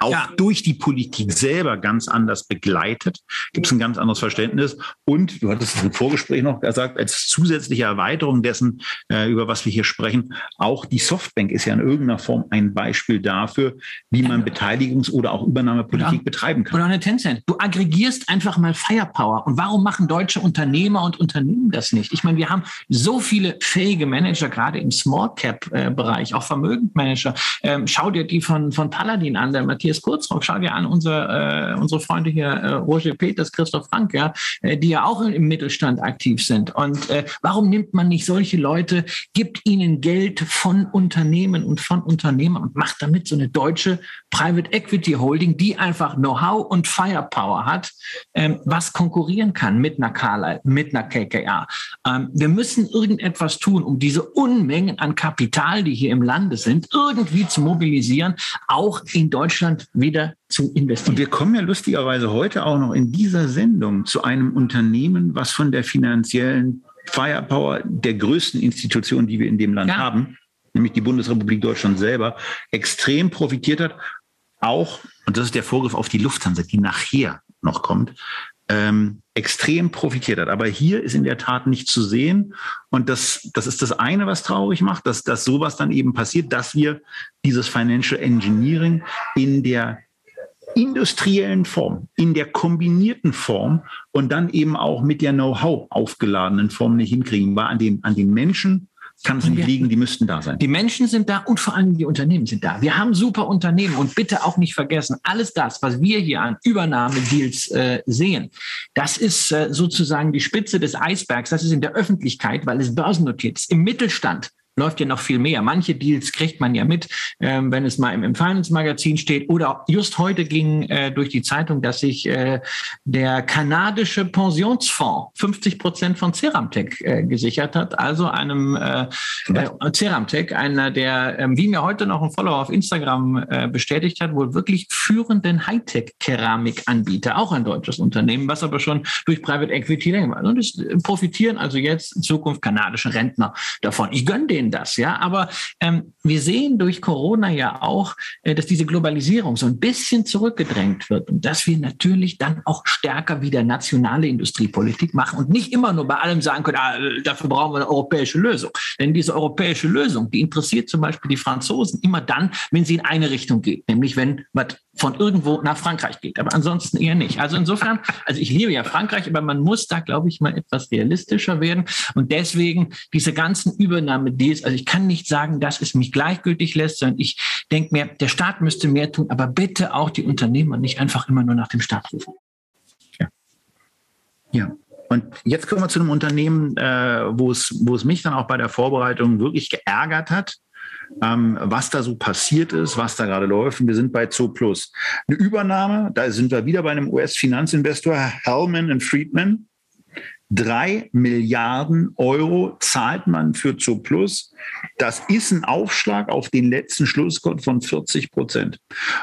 auch ja. durch die Politik selber ganz anders begleitet, gibt es ein ganz anderes Verständnis. Und du hattest es im Vorgespräch noch gesagt, als zusätzliche Erweiterung dessen, äh, über was wir hier sprechen, auch die Softbank ist ja in irgendeiner Form ein Beispiel dafür, wie man Beteiligungs- oder auch Übernahmepolitik betreiben kann. Oder eine Tencent. Du aggregierst einfach mal Firepower. Und warum machen deutsche Unternehmer und Unternehmen das nicht? Ich meine, wir haben so viele fähige Manager, gerade im Small Cap-Bereich, auch Vermögensmanager. Ähm, schau dir die von, von Paladin an, der Matthias Matthias Kurzrock, schau dir an, unser, äh, unsere Freunde hier, äh, Roger Peters, Christoph Frank, ja, äh, die ja auch im Mittelstand aktiv sind. Und äh, warum nimmt man nicht solche Leute, gibt ihnen Geld von Unternehmen und von Unternehmern und macht damit so eine deutsche Private Equity Holding, die einfach Know-how und Firepower hat, ähm, was konkurrieren kann mit einer Carlyle, mit einer KKR. Ähm, wir müssen irgendetwas tun, um diese Unmengen an Kapital, die hier im Lande sind, irgendwie zu mobilisieren, auch in Deutschland Deutschland wieder zu investieren. Und wir kommen ja lustigerweise heute auch noch in dieser Sendung zu einem Unternehmen, was von der finanziellen Firepower der größten Institution, die wir in dem Land ja. haben, nämlich die Bundesrepublik Deutschland selber, extrem profitiert hat. Auch, und das ist der Vorgriff auf die Lufthansa, die nachher noch kommt, ähm, extrem profitiert hat. Aber hier ist in der Tat nicht zu sehen. Und das, das ist das eine, was traurig macht, dass, dass sowas dann eben passiert, dass wir dieses Financial Engineering in der industriellen Form, in der kombinierten Form und dann eben auch mit der Know-how aufgeladenen Form nicht hinkriegen, war an den, an den Menschen kann es nicht liegen, die müssten da sein. Die Menschen sind da und vor allem die Unternehmen sind da. Wir haben super Unternehmen und bitte auch nicht vergessen, alles das, was wir hier an Übernahmedeals äh, sehen, das ist äh, sozusagen die Spitze des Eisbergs. Das ist in der Öffentlichkeit, weil es börsennotiert ist. Im Mittelstand läuft ja noch viel mehr. Manche Deals kriegt man ja mit, ähm, wenn es mal im, im Finance-Magazin steht. Oder just heute ging äh, durch die Zeitung, dass sich äh, der kanadische Pensionsfonds 50 Prozent von Ceramtech äh, gesichert hat. Also einem äh, äh, Ceramtech, einer der, äh, wie mir heute noch ein Follower auf Instagram äh, bestätigt hat, wohl wirklich führenden Hightech-Keramikanbieter, auch ein deutsches Unternehmen, was aber schon durch Private Equity länger war. Und es profitieren also jetzt in Zukunft kanadische Rentner davon. Ich gönne denen das, ja. Aber ähm, wir sehen durch Corona ja auch, äh, dass diese Globalisierung so ein bisschen zurückgedrängt wird und dass wir natürlich dann auch stärker wieder nationale Industriepolitik machen und nicht immer nur bei allem sagen können, ah, dafür brauchen wir eine europäische Lösung. Denn diese europäische Lösung, die interessiert zum Beispiel die Franzosen immer dann, wenn sie in eine Richtung geht, nämlich wenn was von irgendwo nach Frankreich geht, aber ansonsten eher nicht. Also insofern, also ich liebe ja Frankreich, aber man muss da, glaube ich, mal etwas realistischer werden und deswegen diese ganzen Übernahme-Deals, also ich kann nicht sagen, dass es mich gleichgültig lässt, sondern ich denke mir, der Staat müsste mehr tun, aber bitte auch die Unternehmer nicht einfach immer nur nach dem Staat rufen. Ja. Ja. Und jetzt kommen wir zu einem Unternehmen, äh, wo, es, wo es mich dann auch bei der Vorbereitung wirklich geärgert hat ähm, was da so passiert ist, was da gerade läuft. Und wir sind bei Zooplus. Eine Übernahme, da sind wir wieder bei einem US-Finanzinvestor, Hellman Friedman. Drei Milliarden Euro zahlt man für Zooplus. Das ist ein Aufschlag auf den letzten Schlusskurs von 40 Prozent.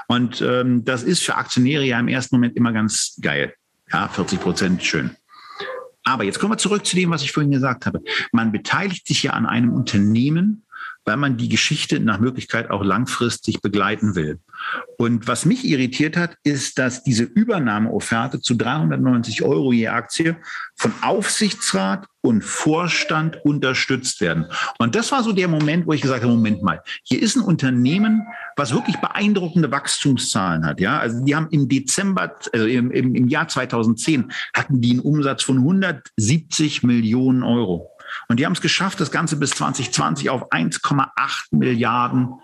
Und ähm, das ist für Aktionäre ja im ersten Moment immer ganz geil. Ja, 40 Prozent, schön. Aber jetzt kommen wir zurück zu dem, was ich vorhin gesagt habe. Man beteiligt sich ja an einem Unternehmen, weil man die Geschichte nach Möglichkeit auch langfristig begleiten will. Und was mich irritiert hat, ist, dass diese Übernahmeofferte zu 390 Euro je Aktie von Aufsichtsrat und Vorstand unterstützt werden. Und das war so der Moment, wo ich gesagt habe, Moment mal, hier ist ein Unternehmen, was wirklich beeindruckende Wachstumszahlen hat. Ja, also die haben im Dezember, also im, im, im Jahr 2010 hatten die einen Umsatz von 170 Millionen Euro. Und die haben es geschafft, das Ganze bis 2020 auf 1,8 Milliarden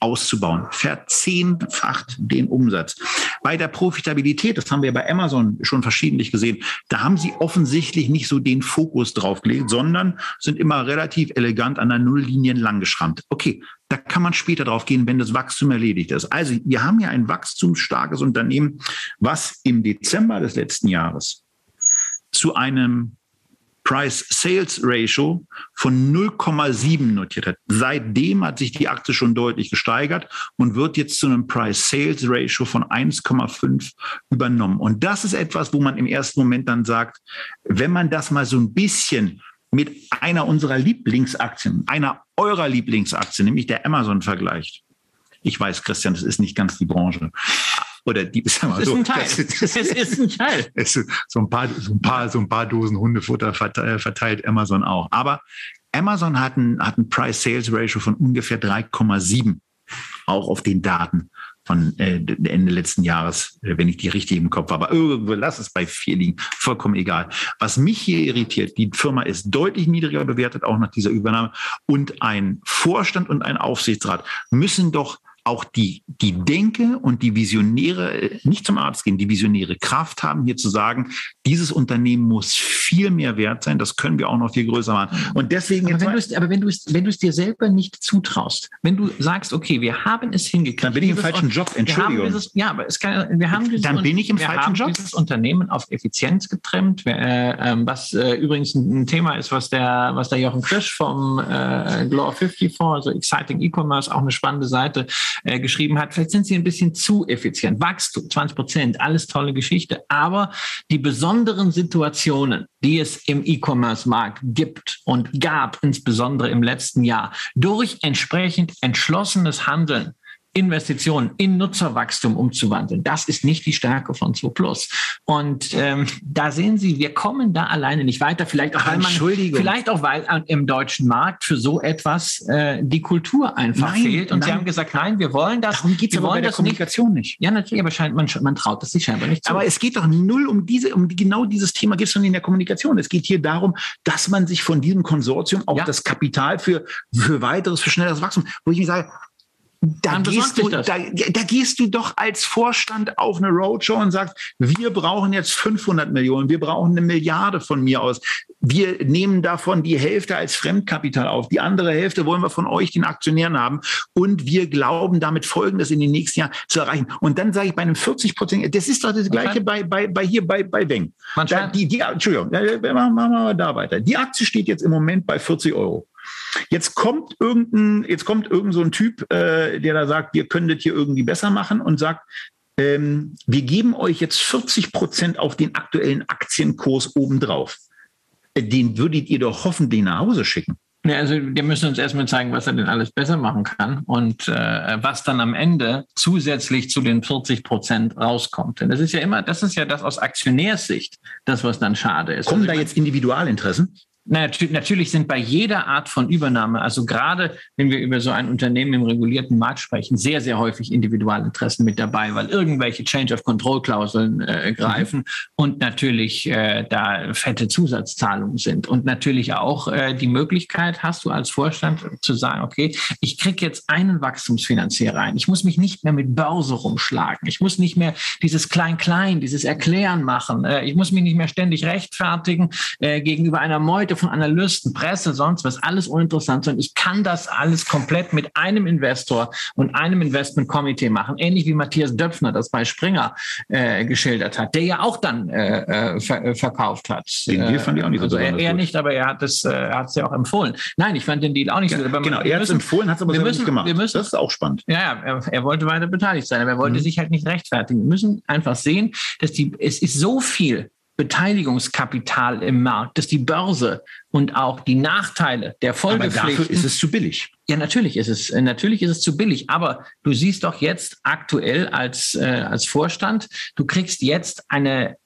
auszubauen. Verzehnfacht den Umsatz. Bei der Profitabilität, das haben wir bei Amazon schon verschiedentlich gesehen, da haben sie offensichtlich nicht so den Fokus drauf gelegt, sondern sind immer relativ elegant an der Nulllinie lang geschrammt. Okay, da kann man später drauf gehen, wenn das Wachstum erledigt ist. Also wir haben ja ein wachstumsstarkes Unternehmen, was im Dezember des letzten Jahres zu einem Price-Sales-Ratio von 0,7 notiert hat. Seitdem hat sich die Aktie schon deutlich gesteigert und wird jetzt zu einem Price-Sales-Ratio von 1,5 übernommen. Und das ist etwas, wo man im ersten Moment dann sagt, wenn man das mal so ein bisschen mit einer unserer Lieblingsaktien, einer eurer Lieblingsaktien, nämlich der Amazon vergleicht. Ich weiß, Christian, das ist nicht ganz die Branche. Oder die, sag mal, es so, ist ein Teil. Das, das, es ist ein Teil. Es ist so ein paar, so ein paar, so ein paar Dosen Hundefutter verteilt Amazon auch. Aber Amazon hat ein, hat ein Price-Sales-Ratio von ungefähr 3,7. Auch auf den Daten von äh, Ende letzten Jahres, äh, wenn ich die richtig im Kopf habe. Aber irgendwo lass es bei vier liegen, vollkommen egal. Was mich hier irritiert, die Firma ist deutlich niedriger bewertet, auch nach dieser Übernahme. Und ein Vorstand und ein Aufsichtsrat müssen doch auch die, die Denke und die Visionäre, nicht zum Arzt gehen, die visionäre Kraft haben, hier zu sagen, dieses Unternehmen muss viel mehr wert sein, das können wir auch noch viel größer machen. Und deswegen. Aber wenn du es, aber wenn du es, wenn du es dir selber nicht zutraust, wenn du sagst, okay, wir haben es hingekriegt. Dann bin ich im falschen Job, Entschuldigung. Dieses, ja, aber es kann, wir haben dieses, Dann bin ich im falschen haben Job. dieses Unternehmen auf Effizienz getrimmt, äh, ähm, was äh, übrigens ein, Thema ist, was der, was der Jochen Krisch vom äh, Glor 50 Fonds, also Exciting E-Commerce, auch eine spannende Seite, äh, geschrieben hat, vielleicht sind sie ein bisschen zu effizient. Wachstum, 20 Prozent, alles tolle Geschichte. Aber die besonderen Situationen, die es im E-Commerce-Markt gibt und gab, insbesondere im letzten Jahr, durch entsprechend entschlossenes Handeln Investitionen in Nutzerwachstum umzuwandeln. Das ist nicht die Stärke von 2 Plus. Und ähm, da sehen Sie, wir kommen da alleine nicht weiter. Vielleicht auch, weil man, vielleicht auch, weil im deutschen Markt für so etwas äh, die Kultur einfach nein, fehlt. Und nein. Sie haben gesagt, nein, wir wollen das. Darum geht es aber bei der Kommunikation nicht. nicht. Ja, natürlich, aber scheint, man, man traut das sich scheinbar nicht zu. Aber es geht doch null um diese, um genau dieses Thema geht es schon in der Kommunikation. Es geht hier darum, dass man sich von diesem Konsortium auch ja. das Kapital für, für weiteres, für schnelleres Wachstum, wo ich mir sage, da gehst, du, da, da, gehst du doch als Vorstand auf eine Roadshow und sagst, wir brauchen jetzt 500 Millionen, wir brauchen eine Milliarde von mir aus. Wir nehmen davon die Hälfte als Fremdkapital auf. Die andere Hälfte wollen wir von euch, den Aktionären, haben. Und wir glauben damit Folgendes in den nächsten Jahren zu erreichen. Und dann sage ich bei einem 40 Prozent, das ist doch das Gleiche bei, bei, bei hier bei, bei Weng. Da, die, die, Entschuldigung, machen wir mal da weiter. Die Aktie steht jetzt im Moment bei 40 Euro. Jetzt kommt irgendein, jetzt kommt irgend so ein Typ, äh, der da sagt, wir können das hier irgendwie besser machen und sagt, ähm, wir geben euch jetzt 40 Prozent auf den aktuellen Aktienkurs obendrauf. Äh, den würdet ihr doch hoffentlich nach Hause schicken. Ja, also wir müssen uns erstmal zeigen, was er denn alles besser machen kann und äh, was dann am Ende zusätzlich zu den 40 Prozent rauskommt. Denn das ist ja immer, das ist ja das aus Aktionärssicht, das was dann schade ist. Kommen also, da jetzt Individualinteressen? Natürlich sind bei jeder Art von Übernahme, also gerade wenn wir über so ein Unternehmen im regulierten Markt sprechen, sehr, sehr häufig Individualinteressen mit dabei, weil irgendwelche Change of Control Klauseln äh, greifen mhm. und natürlich äh, da fette Zusatzzahlungen sind. Und natürlich auch äh, die Möglichkeit hast du als Vorstand zu sagen, okay, ich kriege jetzt einen Wachstumsfinanzier rein. Ich muss mich nicht mehr mit Börse rumschlagen. Ich muss nicht mehr dieses Klein-Klein, dieses Erklären machen. Äh, ich muss mich nicht mehr ständig rechtfertigen äh, gegenüber einer Meute Leute von Analysten, Presse, sonst was, alles uninteressant, sondern ich kann das alles komplett mit einem Investor und einem Investmentkomitee machen, ähnlich wie Matthias Döpfner das bei Springer äh, geschildert hat, der ja auch dann äh, äh ver äh, verkauft hat. Den Deal fand ich auch nicht so also er, er nicht, aber er hat es, äh, ja auch empfohlen. Nein, ich fand den Deal auch nicht so. Aber genau, er hat es empfohlen, hat es aber wir müssen, nicht gemacht. Wir müssen, das ist auch spannend. Ja, er, er wollte weiter beteiligt sein, aber er wollte mhm. sich halt nicht rechtfertigen. Wir müssen einfach sehen, dass die, es ist so viel Beteiligungskapital im Markt, dass die Börse und auch die Nachteile der Folgepflichten. Aber dafür ist es zu billig. Ja, natürlich ist es, natürlich ist es zu billig. Aber du siehst doch jetzt aktuell als, äh, als Vorstand, du kriegst jetzt eine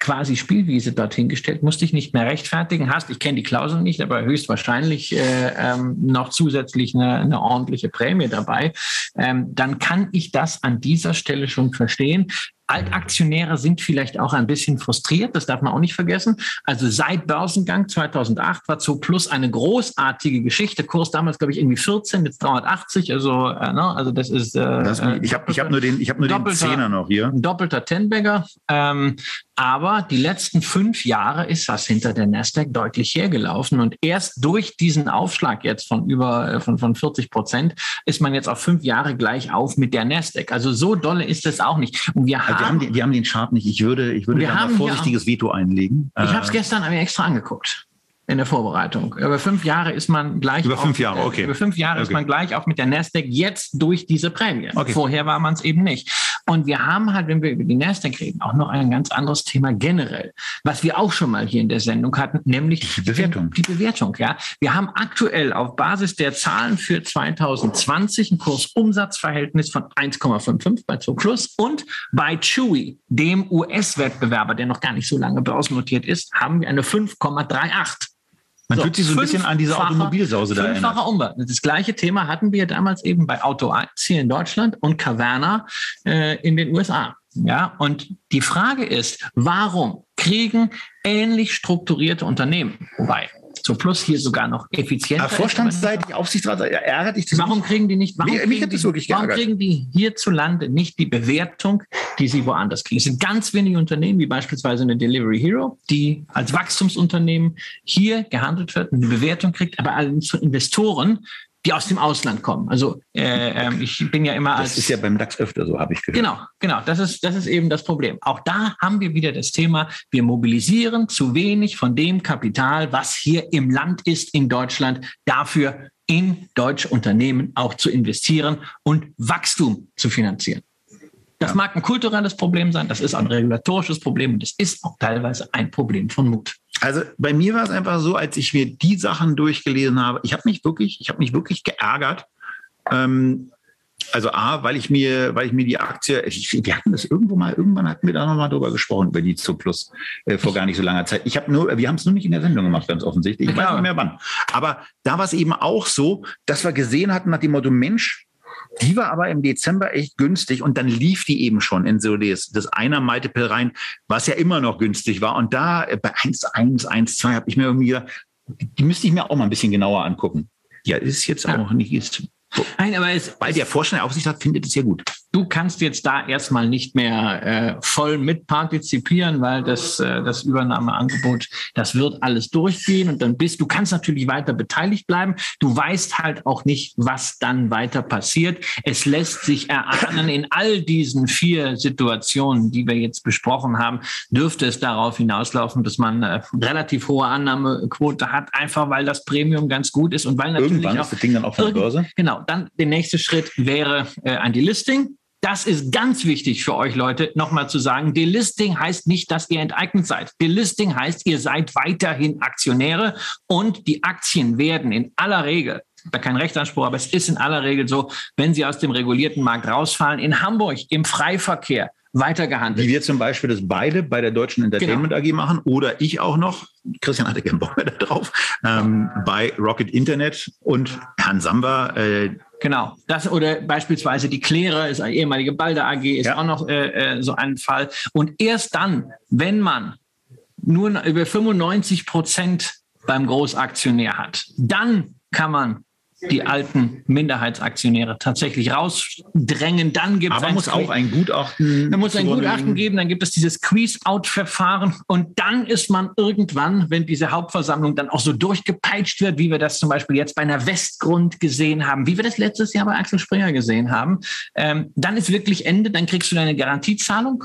quasi Spielwiese dorthin gestellt, musst dich nicht mehr rechtfertigen, hast, ich kenne die Klausel nicht, aber höchstwahrscheinlich äh, ähm, noch zusätzlich eine, eine ordentliche Prämie dabei, ähm, dann kann ich das an dieser Stelle schon verstehen. Altaktionäre sind vielleicht auch ein bisschen frustriert, das darf man auch nicht vergessen. Also seit Börsengang 2008 war Zooplus eine großartige Geschichte. Kurs damals, glaube ich, irgendwie 14, jetzt 380. Also, äh, ne? also das ist. Äh, das, ich habe ich hab nur den, ich hab nur den Zehner noch hier. Ein doppelter Tenbagger. Ähm, aber die letzten fünf Jahre ist das hinter der Nasdaq deutlich hergelaufen. Und erst durch diesen Aufschlag jetzt von über äh, von, von 40 Prozent ist man jetzt auf fünf Jahre gleich auf mit der Nasdaq. Also so dolle ist es auch nicht. Und wir also haben, wir haben, den, wir haben den Chart nicht. Ich würde, ich würde ein vorsichtiges Veto einlegen. Ich habe es äh, gestern mir extra angeguckt in der Vorbereitung. Über fünf Jahre ist man gleich. Über fünf Jahre, okay. Über fünf Jahre okay. ist man gleich auch mit der Nasdaq jetzt durch diese Prämie. Okay. Vorher war man es eben nicht. Und wir haben halt, wenn wir über die Nasdaq reden, auch noch ein ganz anderes Thema generell, was wir auch schon mal hier in der Sendung hatten, nämlich die Bewertung. Die, die Bewertung, ja. Wir haben aktuell auf Basis der Zahlen für 2020 ein Kursumsatzverhältnis von 1,55 bei Zooplus und bei Chewy, dem US-Wettbewerber, der noch gar nicht so lange börsennotiert ist, haben wir eine 5,38. Man so, fühlt sich so ein bisschen an diese Automobilsause da erinnert. Umbau. Das gleiche Thema hatten wir damals eben bei Auto hier in Deutschland und Caverna äh, in den USA. Ja, und die Frage ist, warum kriegen ähnlich strukturierte Unternehmen, wobei zum Plus hier sogar noch effizienter. Aber vorstandsseitig, Aufsichtsrat, ärgert dich das Warum nicht? kriegen die nicht, warum, mich, kriegen, mich die, wirklich warum kriegen die hierzulande nicht die Bewertung, die sie woanders kriegen? Es sind ganz wenige Unternehmen, wie beispielsweise eine Delivery Hero, die als Wachstumsunternehmen hier gehandelt wird, eine Bewertung kriegt, aber allerdings für Investoren die aus dem Ausland kommen. Also äh, ähm, ich bin ja immer als. Das ist ja beim DAX öfter so, habe ich gehört. Genau, genau. Das ist, das ist eben das Problem. Auch da haben wir wieder das Thema, wir mobilisieren zu wenig von dem Kapital, was hier im Land ist, in Deutschland, dafür in deutsche Unternehmen auch zu investieren und Wachstum zu finanzieren. Das ja. mag ein kulturelles Problem sein, das ist ein regulatorisches Problem und es ist auch teilweise ein Problem von Mut. Also bei mir war es einfach so, als ich mir die Sachen durchgelesen habe, ich habe mich wirklich, ich habe mich wirklich geärgert. Ähm, also A, weil ich mir, weil ich mir die Aktie, ich, wir hatten das irgendwo mal, irgendwann hatten wir da nochmal drüber gesprochen, über die Zooplus äh, vor gar nicht so langer Zeit. Ich habe nur, wir haben es nur nicht in der Sendung gemacht, ganz offensichtlich. Ich weiß nicht mehr wann. Aber da war es eben auch so, dass wir gesehen hatten nach dem Motto, Mensch, die war aber im Dezember echt günstig und dann lief die eben schon in so das, das einer Multiple rein, was ja immer noch günstig war. Und da äh, bei 1,1, 1,2 habe ich mir irgendwie gedacht, die müsste ich mir auch mal ein bisschen genauer angucken. Ja, ist jetzt auch nicht, ist Nein, aber es, weil der Vorstand der Aufsicht findet es ja gut. Du kannst jetzt da erstmal nicht mehr äh, voll mitpartizipieren, weil das, äh, das Übernahmeangebot, das wird alles durchgehen und dann bist du kannst natürlich weiter beteiligt bleiben. Du weißt halt auch nicht, was dann weiter passiert. Es lässt sich erahnen, in all diesen vier Situationen, die wir jetzt besprochen haben, dürfte es darauf hinauslaufen, dass man äh, relativ hohe Annahmequote hat, einfach weil das Premium ganz gut ist und weil natürlich Irgendwann auch, ist das Ding dann auch von der Börse. Genau, dann der nächste Schritt wäre äh, ein Delisting. Das ist ganz wichtig für euch Leute, nochmal zu sagen. Delisting heißt nicht, dass ihr enteignet seid. Delisting heißt, ihr seid weiterhin Aktionäre und die Aktien werden in aller Regel da kein Rechtsanspruch, aber es ist in aller Regel so, wenn sie aus dem regulierten Markt rausfallen, in Hamburg im Freiverkehr weitergehandelt. Wie wir zum Beispiel das beide bei der Deutschen Entertainment genau. AG machen oder ich auch noch, Christian hatte keinen Bock mehr darauf, ähm, bei Rocket Internet und Herrn Samba, äh, Genau, das oder beispielsweise die Kläre ist eine ehemalige Balder AG, ist ja. auch noch äh, äh, so ein Fall. Und erst dann, wenn man nur über 95 Prozent beim Großaktionär hat, dann kann man die alten Minderheitsaktionäre tatsächlich rausdrängen. Dann gibt es. Aber muss auch ein Gutachten. Da muss ein Gutachten geben, dann gibt es dieses Squeeze-Out-Verfahren und dann ist man irgendwann, wenn diese Hauptversammlung dann auch so durchgepeitscht wird, wie wir das zum Beispiel jetzt bei einer Westgrund gesehen haben, wie wir das letztes Jahr bei Axel Springer gesehen haben, ähm, dann ist wirklich Ende, dann kriegst du deine Garantiezahlung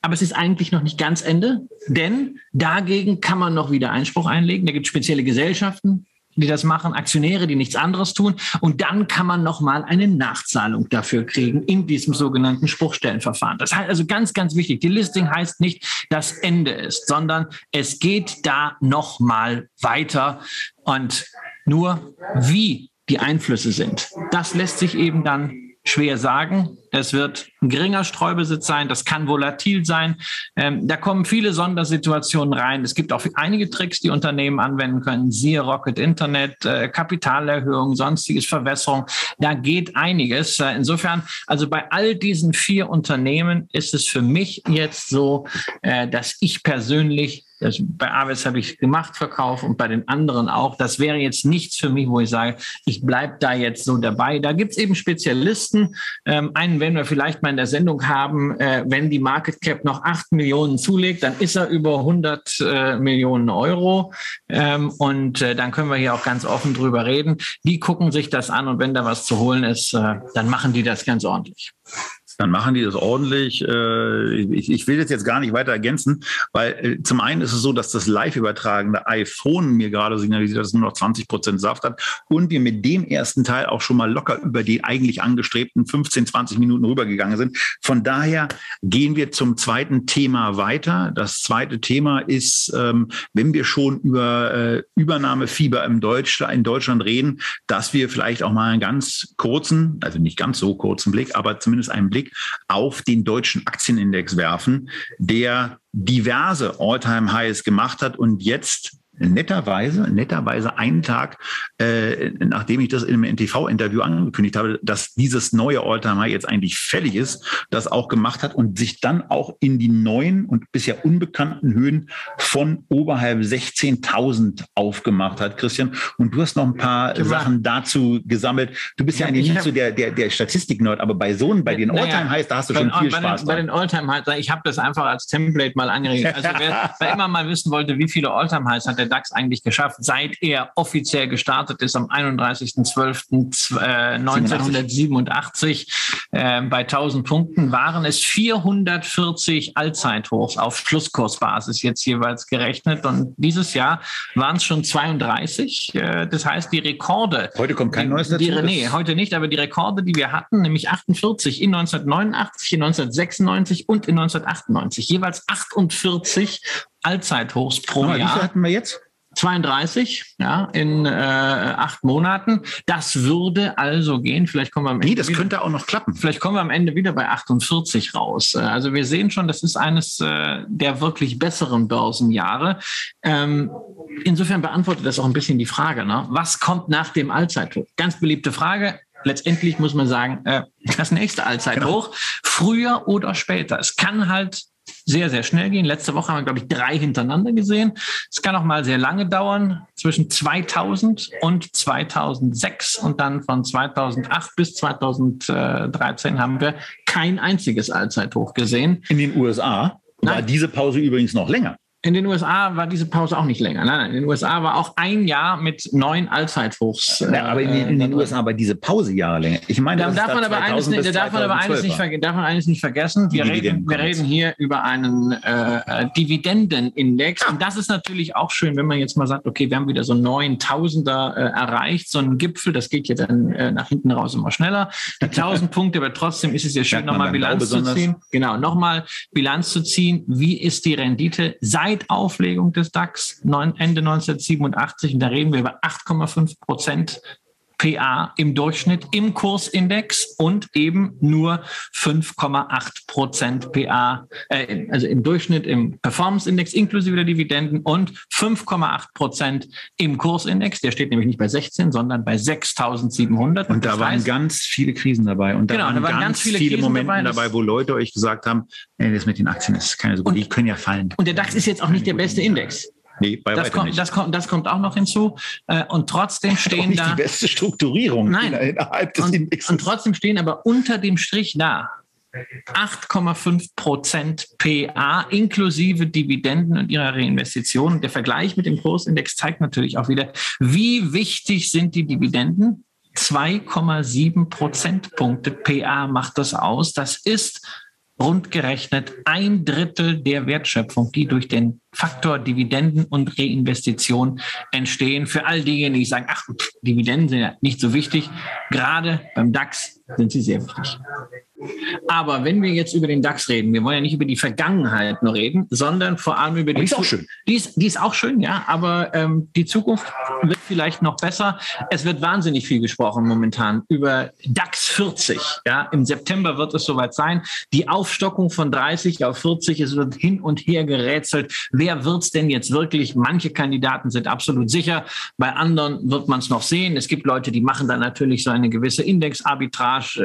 aber es ist eigentlich noch nicht ganz Ende, denn dagegen kann man noch wieder Einspruch einlegen. Da gibt es spezielle Gesellschaften, die das machen, Aktionäre, die nichts anderes tun. Und dann kann man nochmal eine Nachzahlung dafür kriegen in diesem sogenannten Spruchstellenverfahren. Das heißt also ganz, ganz wichtig. Die Listing heißt nicht, das Ende ist, sondern es geht da nochmal weiter. Und nur wie die Einflüsse sind, das lässt sich eben dann schwer sagen. Es wird ein geringer Streubesitz sein. Das kann volatil sein. Ähm, da kommen viele Sondersituationen rein. Es gibt auch einige Tricks, die Unternehmen anwenden können. Siehe Rocket Internet, äh, Kapitalerhöhung, sonstiges Verwässerung. Da geht einiges. Äh, insofern, also bei all diesen vier Unternehmen ist es für mich jetzt so, äh, dass ich persönlich das, bei Aves habe ich gemacht, Verkauf und bei den anderen auch. Das wäre jetzt nichts für mich, wo ich sage, ich bleibe da jetzt so dabei. Da gibt es eben Spezialisten. Ähm, einen werden wir vielleicht mal in der Sendung haben. Äh, wenn die Market Cap noch acht Millionen zulegt, dann ist er über 100 äh, Millionen Euro. Ähm, und äh, dann können wir hier auch ganz offen drüber reden. Die gucken sich das an und wenn da was zu holen ist, äh, dann machen die das ganz ordentlich dann machen die das ordentlich. Äh, ich, ich will das jetzt gar nicht weiter ergänzen, weil äh, zum einen ist es so, dass das live übertragende iPhone mir gerade signalisiert, dass es nur noch 20 Prozent Saft hat und wir mit dem ersten Teil auch schon mal locker über die eigentlich angestrebten 15, 20 Minuten rübergegangen sind. Von daher gehen wir zum zweiten Thema weiter. Das zweite Thema ist, ähm, wenn wir schon über äh, Übernahmefieber im Deutsch, in Deutschland reden, dass wir vielleicht auch mal einen ganz kurzen, also nicht ganz so kurzen Blick, aber zumindest einen Blick auf den deutschen Aktienindex werfen, der diverse All-Time-Highs gemacht hat und jetzt netterweise, netterweise einen Tag, äh, nachdem ich das in einem NTV-Interview angekündigt habe, dass dieses neue Alltime High jetzt eigentlich fällig ist, das auch gemacht hat und sich dann auch in die neuen und bisher unbekannten Höhen von oberhalb 16.000 aufgemacht hat, Christian. Und du hast noch ein paar ja. Sachen dazu gesammelt. Du bist ja, ja eigentlich nicht so der, der, der Statistik-Nerd, aber bei so bei den Alltime Highs, da hast du schon viel bei Spaß. Den, bei den Alltime Highs, ich habe das einfach als Template mal angeregt. Also wer, wer immer mal wissen wollte, wie viele Alltime Highs hat der DAX eigentlich geschafft, seit er offiziell gestartet ist am 31.12.1987 äh, bei 1000 Punkten, waren es 440 Allzeithochs auf Schlusskursbasis jetzt jeweils gerechnet. Und dieses Jahr waren es schon 32. Äh, das heißt, die Rekorde. Heute kommt kein neues dazu. Die, nee, heute nicht, aber die Rekorde, die wir hatten, nämlich 48 in 1989, in 1996 und in 1998, jeweils 48 Allzeithochs pro Jahr. Wie viel hatten wir jetzt? 32 ja, in äh, acht Monaten. Das würde also gehen. Vielleicht kommen wir am Ende. Nee, das wieder, könnte auch noch klappen. Vielleicht kommen wir am Ende wieder bei 48 raus. Äh, also wir sehen schon, das ist eines äh, der wirklich besseren Börsenjahre. Ähm, insofern beantwortet das auch ein bisschen die Frage, ne? was kommt nach dem Allzeithoch? Ganz beliebte Frage. Letztendlich muss man sagen, äh, das nächste Allzeithoch, genau. früher oder später. Es kann halt sehr, sehr schnell gehen. Letzte Woche haben wir, glaube ich, drei hintereinander gesehen. Es kann auch mal sehr lange dauern, zwischen 2000 und 2006 und dann von 2008 bis 2013 haben wir kein einziges Allzeithoch gesehen. In den USA war Nein. diese Pause übrigens noch länger. In den USA war diese Pause auch nicht länger. Nein, nein, in den USA war auch ein Jahr mit neun Allzeithochs. Ja, aber in, den, in den USA war diese Pause Jahre länger. Ich meine, da darf man aber eines, da darf man aber eines nicht, darf man eines nicht vergessen. Wir reden, wir reden hier über einen äh, Dividendenindex. Und das ist natürlich auch schön, wenn man jetzt mal sagt, okay, wir haben wieder so neun Tausender äh, erreicht, so ein Gipfel, das geht ja dann äh, nach hinten raus immer schneller. Die 1000 Punkte, aber trotzdem ist es ja schön, nochmal Bilanz zu ziehen. Genau, nochmal Bilanz zu ziehen. Wie ist die Rendite seit seit Auflegung des DAX Ende 1987, und da reden wir über 8,5 Prozent PA im Durchschnitt im Kursindex und eben nur 5,8 Prozent PA, äh, also im Durchschnitt im Performance-Index inklusive der Dividenden und 5,8 Prozent im Kursindex. Der steht nämlich nicht bei 16, sondern bei 6.700. Und, und da waren heißt, ganz viele Krisen dabei. Und da genau, waren, da waren ganz, ganz viele, viele Momente dabei, dabei, wo Leute euch gesagt haben, ey, das mit den Aktien ist keine so gut, die können ja fallen. Und der DAX ist jetzt auch nicht der beste Index. Nee, bei das, kommt, nicht. Das, kommt, das kommt auch noch hinzu. Äh, und trotzdem stehen nicht da. Die beste Strukturierung nein, innerhalb des und, Indexes. Und trotzdem stehen aber unter dem Strich da 8,5 Prozent PA inklusive Dividenden und ihrer Reinvestitionen. Der Vergleich mit dem Kursindex zeigt natürlich auch wieder, wie wichtig sind die Dividenden. 2,7 Prozentpunkte PA macht das aus. Das ist rund gerechnet ein Drittel der Wertschöpfung, die durch den Faktor Dividenden und Reinvestition entstehen. Für all diejenigen, die sagen, ach, Dividenden sind ja nicht so wichtig. Gerade beim DAX sind sie sehr wichtig. Aber wenn wir jetzt über den DAX reden, wir wollen ja nicht über die Vergangenheit nur reden, sondern vor allem über die, die ist auch schön. Die ist, die ist auch schön, ja, aber ähm, die Zukunft wird vielleicht noch besser. Es wird wahnsinnig viel gesprochen momentan über DAX 40. Ja, im September wird es soweit sein. Die Aufstockung von 30 auf 40, es wird hin und her gerätselt. Wer wird's denn jetzt wirklich? Manche Kandidaten sind absolut sicher, bei anderen wird man es noch sehen. Es gibt Leute, die machen dann natürlich so eine gewisse Indexarbitrage,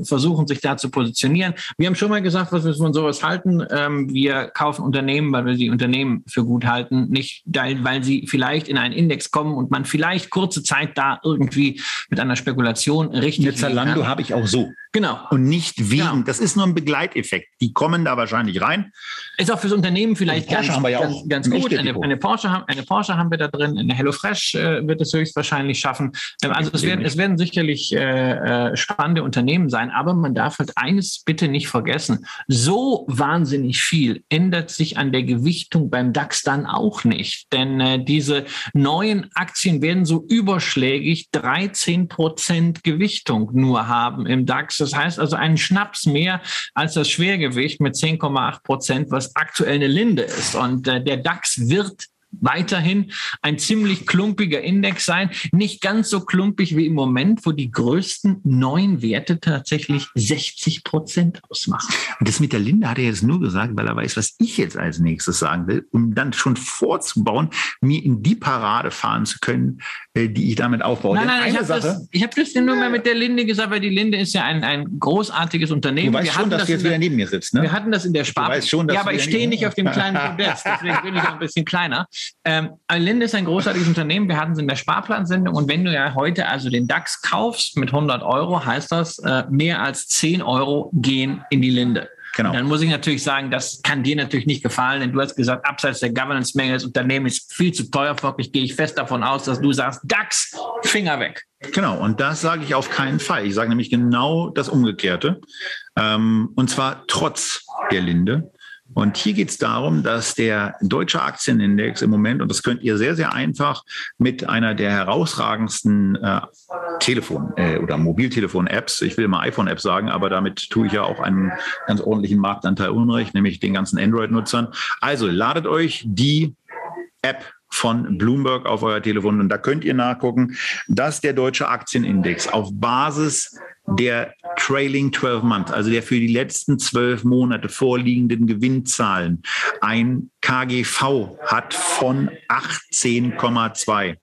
äh, versuchen sich da zu positionieren. Wir haben schon mal gesagt, was wir von sowas halten. Ähm, wir kaufen Unternehmen, weil wir die Unternehmen für gut halten, nicht weil sie vielleicht in einen Index kommen und man vielleicht kurze Zeit da irgendwie mit einer Spekulation richtig. Eine Zalando habe ich auch so. Genau. Und nicht wegen. Genau. Das ist nur ein Begleiteffekt. Die kommen da wahrscheinlich rein. Ist auch fürs Unternehmen vielleicht ganz, haben wir ja ganz, ganz gut. Eine, eine, Porsche haben, eine Porsche haben wir da drin. Eine HelloFresh äh, wird es höchstwahrscheinlich schaffen. Ähm, also es werden, es werden sicherlich äh, äh, spannende Unternehmen sein. Aber man darf halt eines bitte nicht vergessen. So wahnsinnig viel ändert sich an der Gewichtung beim DAX dann auch nicht. Denn äh, diese neuen Aktien werden so überschlägig 13 Prozent Gewichtung nur haben im DAX. Das heißt also einen Schnaps mehr als das Schwergewicht mit 10,8 Prozent, was aktuell eine Linde ist. Und äh, der DAX wird weiterhin ein ziemlich klumpiger Index sein. Nicht ganz so klumpig wie im Moment, wo die größten neuen Werte tatsächlich 60 Prozent ausmachen. Und das mit der Linde hat er jetzt nur gesagt, weil er weiß, was ich jetzt als nächstes sagen will, um dann schon vorzubauen, mir in die Parade fahren zu können, äh, die ich damit aufbaue. Nein, nein, ich habe das, ich hab das nur mal mit der Linde gesagt, weil die Linde ist ja ein, ein großartiges Unternehmen. Du weißt wir schon, dass das du jetzt wieder neben mir sitzt, ne? Wir hatten das in der Spar. Du weißt schon, dass ja, aber ich stehe nicht auf dem kleinen Podest, deswegen bin ich auch ein bisschen kleiner. Ähm, Linde ist ein großartiges Unternehmen. Wir hatten es in der Sparplansendung. Und wenn du ja heute also den DAX kaufst mit 100 Euro, heißt das, äh, mehr als 10 Euro gehen in die Linde. Genau. Und dann muss ich natürlich sagen, das kann dir natürlich nicht gefallen, denn du hast gesagt, abseits der Governance-Menge, das Unternehmen ist viel zu teuer. Wirklich gehe ich fest davon aus, dass du sagst, DAX, Finger weg. Genau, und das sage ich auf keinen Fall. Ich sage nämlich genau das Umgekehrte. Ähm, und zwar trotz der Linde. Und hier geht es darum, dass der deutsche Aktienindex im Moment, und das könnt ihr sehr, sehr einfach mit einer der herausragendsten äh, Telefon- äh, oder Mobiltelefon-Apps, ich will mal iPhone-Apps sagen, aber damit tue ich ja auch einen ganz ordentlichen Marktanteil Unrecht, nämlich den ganzen Android-Nutzern. Also ladet euch die App von Bloomberg auf euer Telefon und da könnt ihr nachgucken, dass der deutsche Aktienindex auf Basis der Trailing 12 Months, also der für die letzten zwölf Monate vorliegenden Gewinnzahlen, ein KGV hat von 18,2.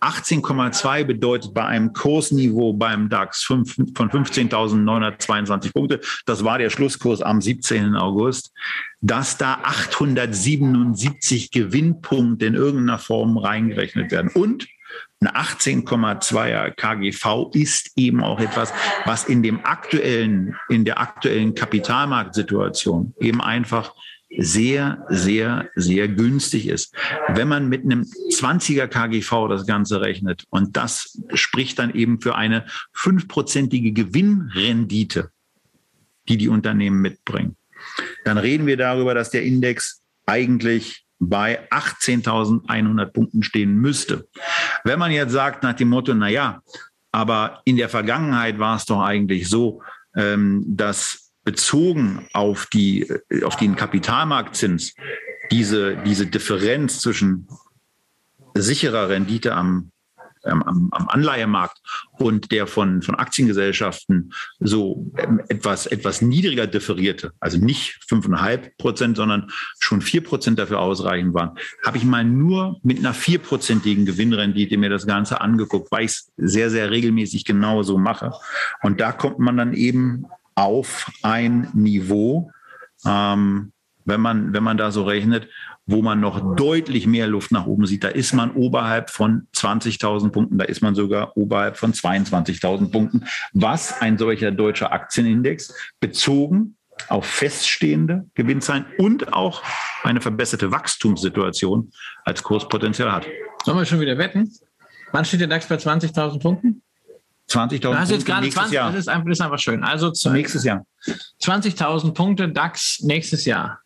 18,2 bedeutet bei einem Kursniveau beim DAX von 15.922 Punkte, das war der Schlusskurs am 17. August, dass da 877 Gewinnpunkte in irgendeiner Form reingerechnet werden. Und eine 18,2er KGV ist eben auch etwas, was in dem aktuellen, in der aktuellen Kapitalmarktsituation eben einfach sehr, sehr, sehr günstig ist. Wenn man mit einem 20er KGV das Ganze rechnet und das spricht dann eben für eine fünfprozentige Gewinnrendite, die die Unternehmen mitbringen, dann reden wir darüber, dass der Index eigentlich bei 18.100 Punkten stehen müsste. Wenn man jetzt sagt nach dem Motto, na ja, aber in der Vergangenheit war es doch eigentlich so, ähm, dass bezogen auf die auf den Kapitalmarktzins diese diese Differenz zwischen sicherer Rendite am ähm, am, am Anleihemarkt und der von, von Aktiengesellschaften so ähm, etwas, etwas niedriger differierte, also nicht fünfeinhalb Prozent, sondern schon vier Prozent dafür ausreichend waren, habe ich mal nur mit einer vierprozentigen Gewinnrendite mir das Ganze angeguckt, weil ich es sehr, sehr regelmäßig genau so mache. Und da kommt man dann eben auf ein Niveau, ähm, wenn man, wenn man da so rechnet, wo man noch deutlich mehr Luft nach oben sieht. Da ist man oberhalb von 20.000 Punkten, da ist man sogar oberhalb von 22.000 Punkten, was ein solcher deutscher Aktienindex bezogen auf feststehende Gewinnzahlen und auch eine verbesserte Wachstumssituation als Kurspotenzial hat. Sollen wir schon wieder wetten? Wann steht der DAX bei 20.000 Punkten? 20.000 Punkte jetzt gerade 20, Jahr. Das ist einfach, das ist einfach schön. Also nächstes Jahr. 20.000 Punkte DAX nächstes Jahr.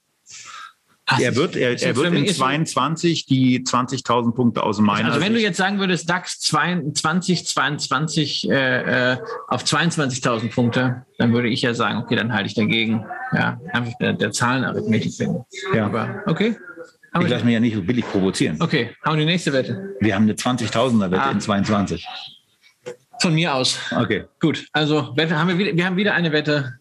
Ach, er wird, er, er wird in 22 die 20.000 Punkte aus meiner Also wenn Sicht. du jetzt sagen würdest, DAX 2022 äh, äh, auf 22.000 Punkte, dann würde ich ja sagen, okay, dann halte ich dagegen. Ja, einfach der, der Zahlenarithmetik finden. Ja. Aber okay. Ich lasse mich ja nicht so billig provozieren. Okay, haben wir die nächste Wette. Wir haben eine 20.000er Wette ah. in 22. Von mir aus. Okay. Gut, also Wette haben wir wieder, wir haben wieder eine Wette.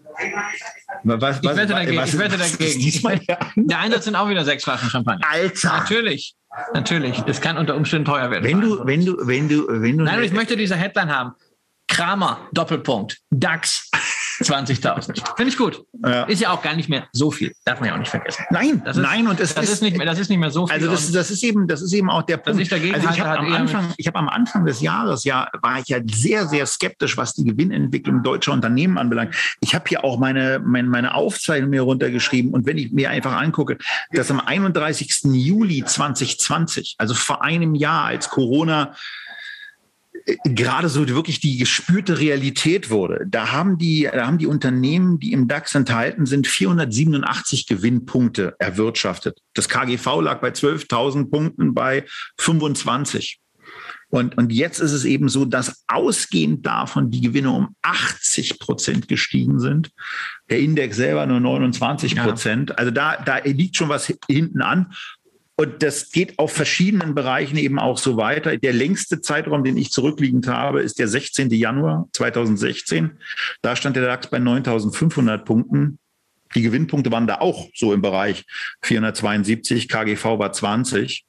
Was, ich wette dagegen. Was, ich wette dagegen. Diesmal Der Einsatz sind auch wieder sechs Flaschen Champagner. Alter. Natürlich. Natürlich. Das kann unter Umständen teuer werden. Wenn du, wenn du, wenn du, wenn du. Nein, ich möchte diese Headline haben. Kramer, Doppelpunkt. DAX 20.000. Finde ich gut. Ja. Ist ja auch gar nicht mehr so viel. Darf man ja auch nicht vergessen. Nein, das ist, nein, und das, das ist, ist, nicht mehr, das ist nicht mehr so viel. Also das, das ist eben, das ist eben auch der Punkt. Ich dagegen also ich habe am Anfang, ich habe am Anfang des Jahres ja, war ich ja sehr, sehr skeptisch, was die Gewinnentwicklung deutscher Unternehmen anbelangt. Ich habe hier auch meine, meine, meine Aufzeichnung mir runtergeschrieben. Und wenn ich mir einfach angucke, dass am 31. Juli 2020, also vor einem Jahr, als Corona gerade so wirklich die gespürte Realität wurde. Da haben die, da haben die Unternehmen, die im DAX enthalten sind, 487 Gewinnpunkte erwirtschaftet. Das KGV lag bei 12.000 Punkten bei 25. Und, und jetzt ist es eben so, dass ausgehend davon die Gewinne um 80 Prozent gestiegen sind. Der Index selber nur 29 Prozent. Ja. Also da, da liegt schon was hinten an. Und das geht auf verschiedenen Bereichen eben auch so weiter. Der längste Zeitraum, den ich zurückliegend habe, ist der 16. Januar 2016. Da stand der DAX bei 9.500 Punkten. Die Gewinnpunkte waren da auch so im Bereich 472, KGV war 20.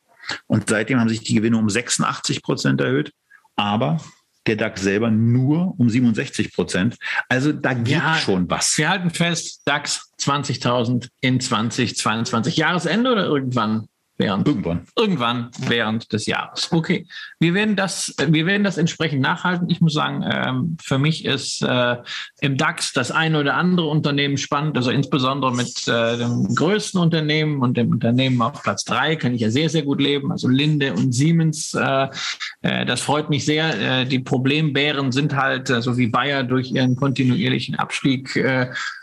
Und seitdem haben sich die Gewinne um 86 Prozent erhöht. Aber der DAX selber nur um 67 Prozent. Also da geht ja, schon was. Wir halten fest, DAX 20.000 in 2022. Jahresende oder irgendwann? Während, irgendwann. Irgendwann während des Jahres. Okay. Wir werden das, wir werden das entsprechend nachhalten. Ich muss sagen, ähm, für mich ist äh, im DAX das eine oder andere Unternehmen spannend, also insbesondere mit äh, dem größten Unternehmen und dem Unternehmen auf Platz drei kann ich ja sehr, sehr gut leben. Also Linde und Siemens. Äh, äh, das freut mich sehr. Äh, die Problembären sind halt, äh, so wie Bayer durch ihren kontinuierlichen Abstieg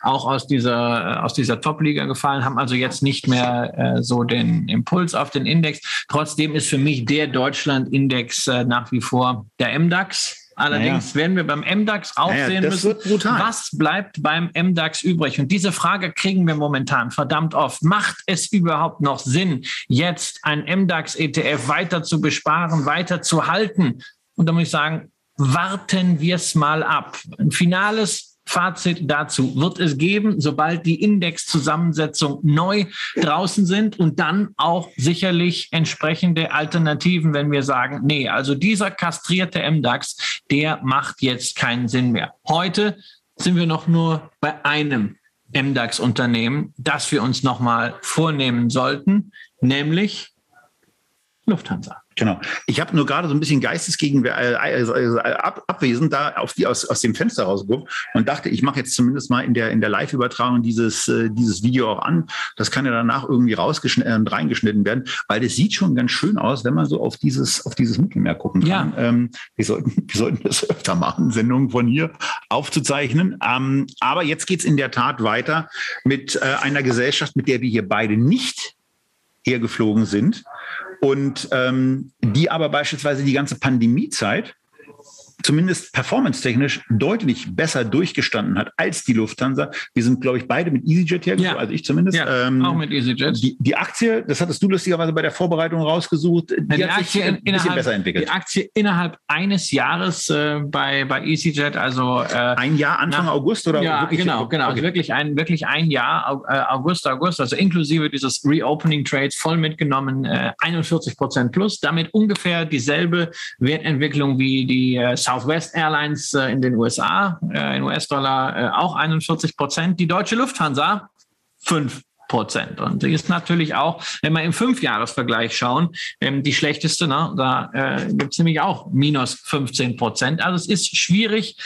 auch aus dieser, aus dieser Top-Liga gefallen, haben also jetzt nicht mehr so den Impuls Impuls auf den Index. Trotzdem ist für mich der Deutschland-Index äh, nach wie vor der MDAX. Allerdings naja. werden wir beim MDAX auch naja, sehen müssen, was bleibt beim MDAX übrig. Und diese Frage kriegen wir momentan verdammt oft. Macht es überhaupt noch Sinn, jetzt ein MDAX-ETF weiter zu besparen, weiter zu halten? Und da muss ich sagen, warten wir es mal ab. Ein finales Fazit dazu wird es geben, sobald die Indexzusammensetzung neu draußen sind und dann auch sicherlich entsprechende Alternativen, wenn wir sagen, nee, also dieser kastrierte MDAX, der macht jetzt keinen Sinn mehr. Heute sind wir noch nur bei einem MDAX-Unternehmen, das wir uns nochmal vornehmen sollten, nämlich Lufthansa. Genau. Ich habe nur gerade so ein bisschen Geistesgegenwehr äh, also, also, ab, abwesend da auf die aus, aus dem Fenster rausgeguckt und dachte, ich mache jetzt zumindest mal in der in der Live-Übertragung dieses äh, dieses Video auch an. Das kann ja danach irgendwie rausgeschnitten äh, reingeschnitten werden, weil das sieht schon ganz schön aus, wenn man so auf dieses auf dieses Mittelmeer gucken kann. Ja. Ähm, wir sollten wir sollten das öfter machen, Sendungen von hier aufzuzeichnen. Ähm, aber jetzt geht's in der Tat weiter mit äh, einer Gesellschaft, mit der wir hier beide nicht hergeflogen sind und ähm, die aber beispielsweise die ganze Pandemiezeit zumindest performance-technisch deutlich besser durchgestanden hat als die Lufthansa. Wir sind, glaube ich, beide mit EasyJet hergekommen, ja. also ich zumindest. Ja, ähm, auch mit EasyJet. Die, die, Aktie, das hattest du lustigerweise bei der Vorbereitung rausgesucht, die, die hat Aktie sich ein bisschen innerhalb, besser entwickelt. Die Aktie innerhalb eines Jahres äh, bei, bei EasyJet, also äh, ein Jahr Anfang nach, August oder? Ja, wirklich, genau, genau. Okay. Also wirklich ein, wirklich ein Jahr, äh, August, August, also inklusive dieses Reopening Trades voll mitgenommen, äh, 41 Prozent plus, damit ungefähr dieselbe Wertentwicklung wie die äh, Southwest Airlines äh, in den USA, äh, in US-Dollar äh, auch 41 Prozent. Die deutsche Lufthansa 5 Prozent. Und die ist natürlich auch, wenn wir im Fünfjahresvergleich schauen, ähm, die schlechteste. Ne? Da äh, gibt es nämlich auch minus 15 Prozent. Also es ist schwierig,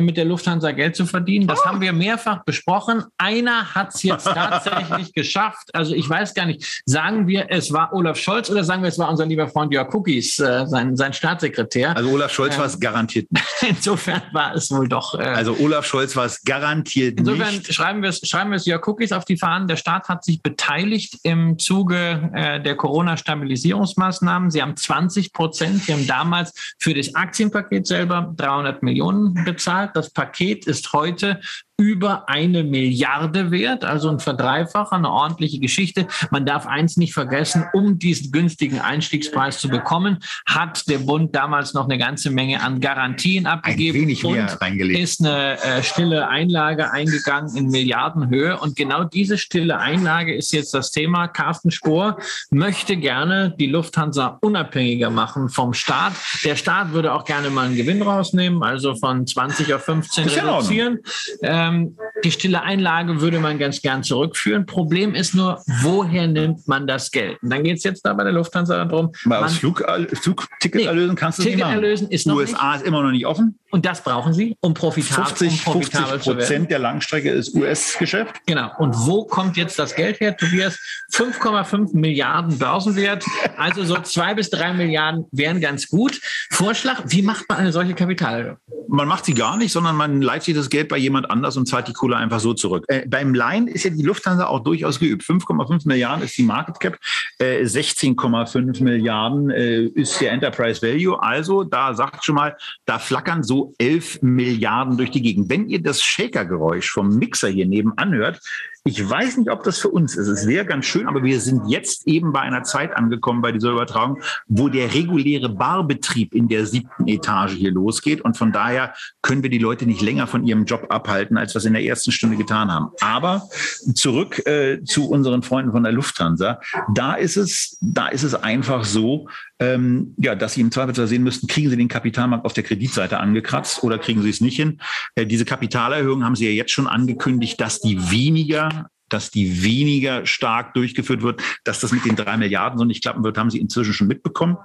mit der Lufthansa Geld zu verdienen. Das oh. haben wir mehrfach besprochen. Einer hat es jetzt tatsächlich geschafft. Also ich weiß gar nicht, sagen wir, es war Olaf Scholz oder sagen wir, es war unser lieber Freund Jörg Cookies, äh, sein, sein Staatssekretär. Also Olaf Scholz ähm, war es garantiert nicht. Insofern war es wohl doch. Äh, also Olaf Scholz war es garantiert insofern nicht. Insofern schreiben wir es schreiben wir es Jörg Cookies auf die Fahnen. Der Staat hat sich beteiligt im Zuge äh, der Corona-Stabilisierungsmaßnahmen. Sie haben 20 Prozent. Sie haben damals für das Aktienpaket selber 300 Millionen bezahlt. Das Paket ist heute über eine Milliarde wert, also ein Verdreifacher, eine ordentliche Geschichte. Man darf eins nicht vergessen, um diesen günstigen Einstiegspreis zu bekommen, hat der Bund damals noch eine ganze Menge an Garantien abgegeben ein wenig mehr und reingelegt. ist eine äh, stille Einlage eingegangen in Milliardenhöhe. Und genau diese stille Einlage ist jetzt das Thema. Carsten Spohr möchte gerne die Lufthansa unabhängiger machen vom Staat. Der Staat würde auch gerne mal einen Gewinn rausnehmen, also von 20 auf 15 reduzieren. Ja ähm, die stille Einlage würde man ganz gern zurückführen. Problem ist nur, woher nimmt man das Geld? Und dann geht es jetzt da bei der Lufthansa darum. Mal aus Flug, Flugticket nee, erlösen kannst du Ticket nicht machen. erlösen ist noch USA nicht. ist immer noch nicht offen. Und das brauchen sie, um profitabel, 50, um profitabel 50 Prozent der Langstrecke ist US-Geschäft. Genau. Und wo kommt jetzt das Geld her, Tobias? 5,5 Milliarden Börsenwert. Also so zwei bis drei Milliarden wären ganz gut. Vorschlag, wie macht man eine solche Kapitalerhöhung? Man macht sie gar nicht, sondern man leiht sich das Geld bei jemand anders und zahlt die Kohle einfach so zurück. Äh, beim Leihen ist ja die Lufthansa auch durchaus geübt. 5,5 Milliarden ist die Market Cap, äh, 16,5 Milliarden äh, ist der Enterprise Value. Also da sagt schon mal, da flackern so 11 Milliarden durch die Gegend. Wenn ihr das Shaker-Geräusch vom Mixer hier nebenan hört, ich weiß nicht, ob das für uns ist. Es wäre ganz schön, aber wir sind jetzt eben bei einer Zeit angekommen bei dieser Übertragung, wo der reguläre Barbetrieb in der siebten Etage hier losgeht. Und von daher können wir die Leute nicht länger von ihrem Job abhalten, als es in der ersten Stunde getan haben. Aber zurück äh, zu unseren Freunden von der Lufthansa. Da ist es, da ist es einfach so, ähm, ja, dass Sie im Zweifelsfall sehen müssten, kriegen Sie den Kapitalmarkt auf der Kreditseite angekratzt oder kriegen Sie es nicht hin? Äh, diese Kapitalerhöhung haben Sie ja jetzt schon angekündigt, dass die weniger dass die weniger stark durchgeführt wird, dass das mit den drei Milliarden so nicht klappen wird, haben Sie inzwischen schon mitbekommen.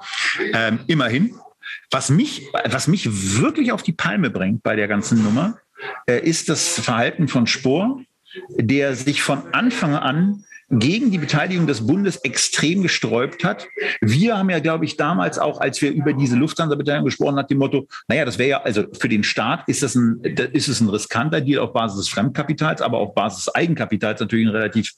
Ähm, immerhin. Was mich, was mich wirklich auf die Palme bringt bei der ganzen Nummer, äh, ist das Verhalten von Spohr, der sich von Anfang an gegen die Beteiligung des Bundes extrem gesträubt hat. Wir haben ja, glaube ich, damals auch, als wir über diese Lufthansa-Beteiligung gesprochen haben, dem Motto, naja, das wäre ja, also für den Staat ist das ein, ist es ein riskanter Deal auf Basis des Fremdkapitals, aber auf Basis des Eigenkapitals natürlich ein relativ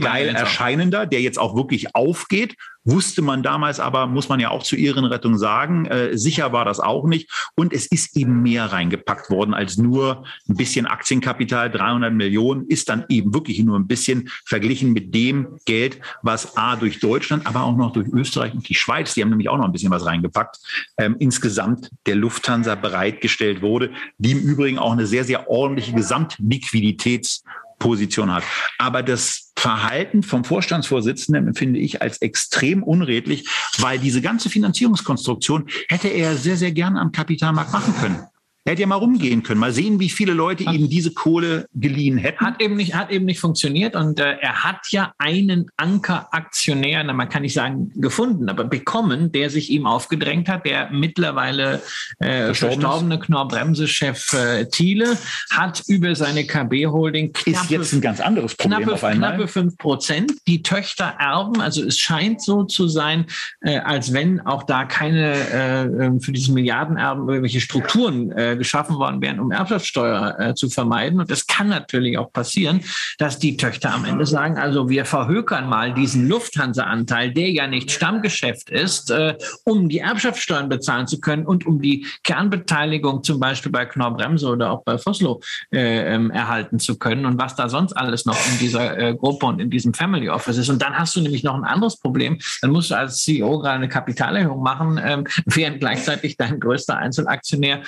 geil erscheinender, der jetzt auch wirklich aufgeht Wusste man damals aber, muss man ja auch zur Ehrenrettung sagen, äh, sicher war das auch nicht. Und es ist eben mehr reingepackt worden als nur ein bisschen Aktienkapital. 300 Millionen ist dann eben wirklich nur ein bisschen verglichen mit dem Geld, was A durch Deutschland, aber auch noch durch Österreich und die Schweiz, die haben nämlich auch noch ein bisschen was reingepackt, ähm, insgesamt der Lufthansa bereitgestellt wurde, die im Übrigen auch eine sehr, sehr ordentliche Gesamtliquiditäts Position hat. Aber das Verhalten vom Vorstandsvorsitzenden empfinde ich als extrem unredlich, weil diese ganze Finanzierungskonstruktion hätte er sehr, sehr gerne am Kapitalmarkt machen können. Er hätte ja mal rumgehen können, mal sehen, wie viele Leute hat, ihm diese Kohle geliehen hätten. Hat eben nicht, hat eben nicht funktioniert und äh, er hat ja einen Ankeraktionär, na, man kann nicht sagen gefunden, aber bekommen, der sich ihm aufgedrängt hat, der mittlerweile äh, verstorbene Knorr-Bremse-Chef äh, Thiele hat über seine KB-Holding ist jetzt ein ganz anderes Problem knappe, auf einmal. Knappe fünf Prozent. Die Töchter erben, also es scheint so zu sein, äh, als wenn auch da keine äh, ähm, für diese Milliardenerben irgendwelche Strukturen äh, geschaffen worden wären, um Erbschaftssteuer äh, zu vermeiden. Und es kann natürlich auch passieren, dass die Töchter am Ende sagen, also wir verhökern mal diesen Lufthansa-Anteil, der ja nicht Stammgeschäft ist, äh, um die Erbschaftssteuern bezahlen zu können und um die Kernbeteiligung zum Beispiel bei Knorr-Bremse oder auch bei Foslo äh, ähm, erhalten zu können und was da sonst alles noch in dieser äh, Gruppe und in diesem Family Office ist. Und dann hast du nämlich noch ein anderes Problem. Dann musst du als CEO gerade eine Kapitalerhöhung machen, ähm, während gleichzeitig dein größter Einzelaktionär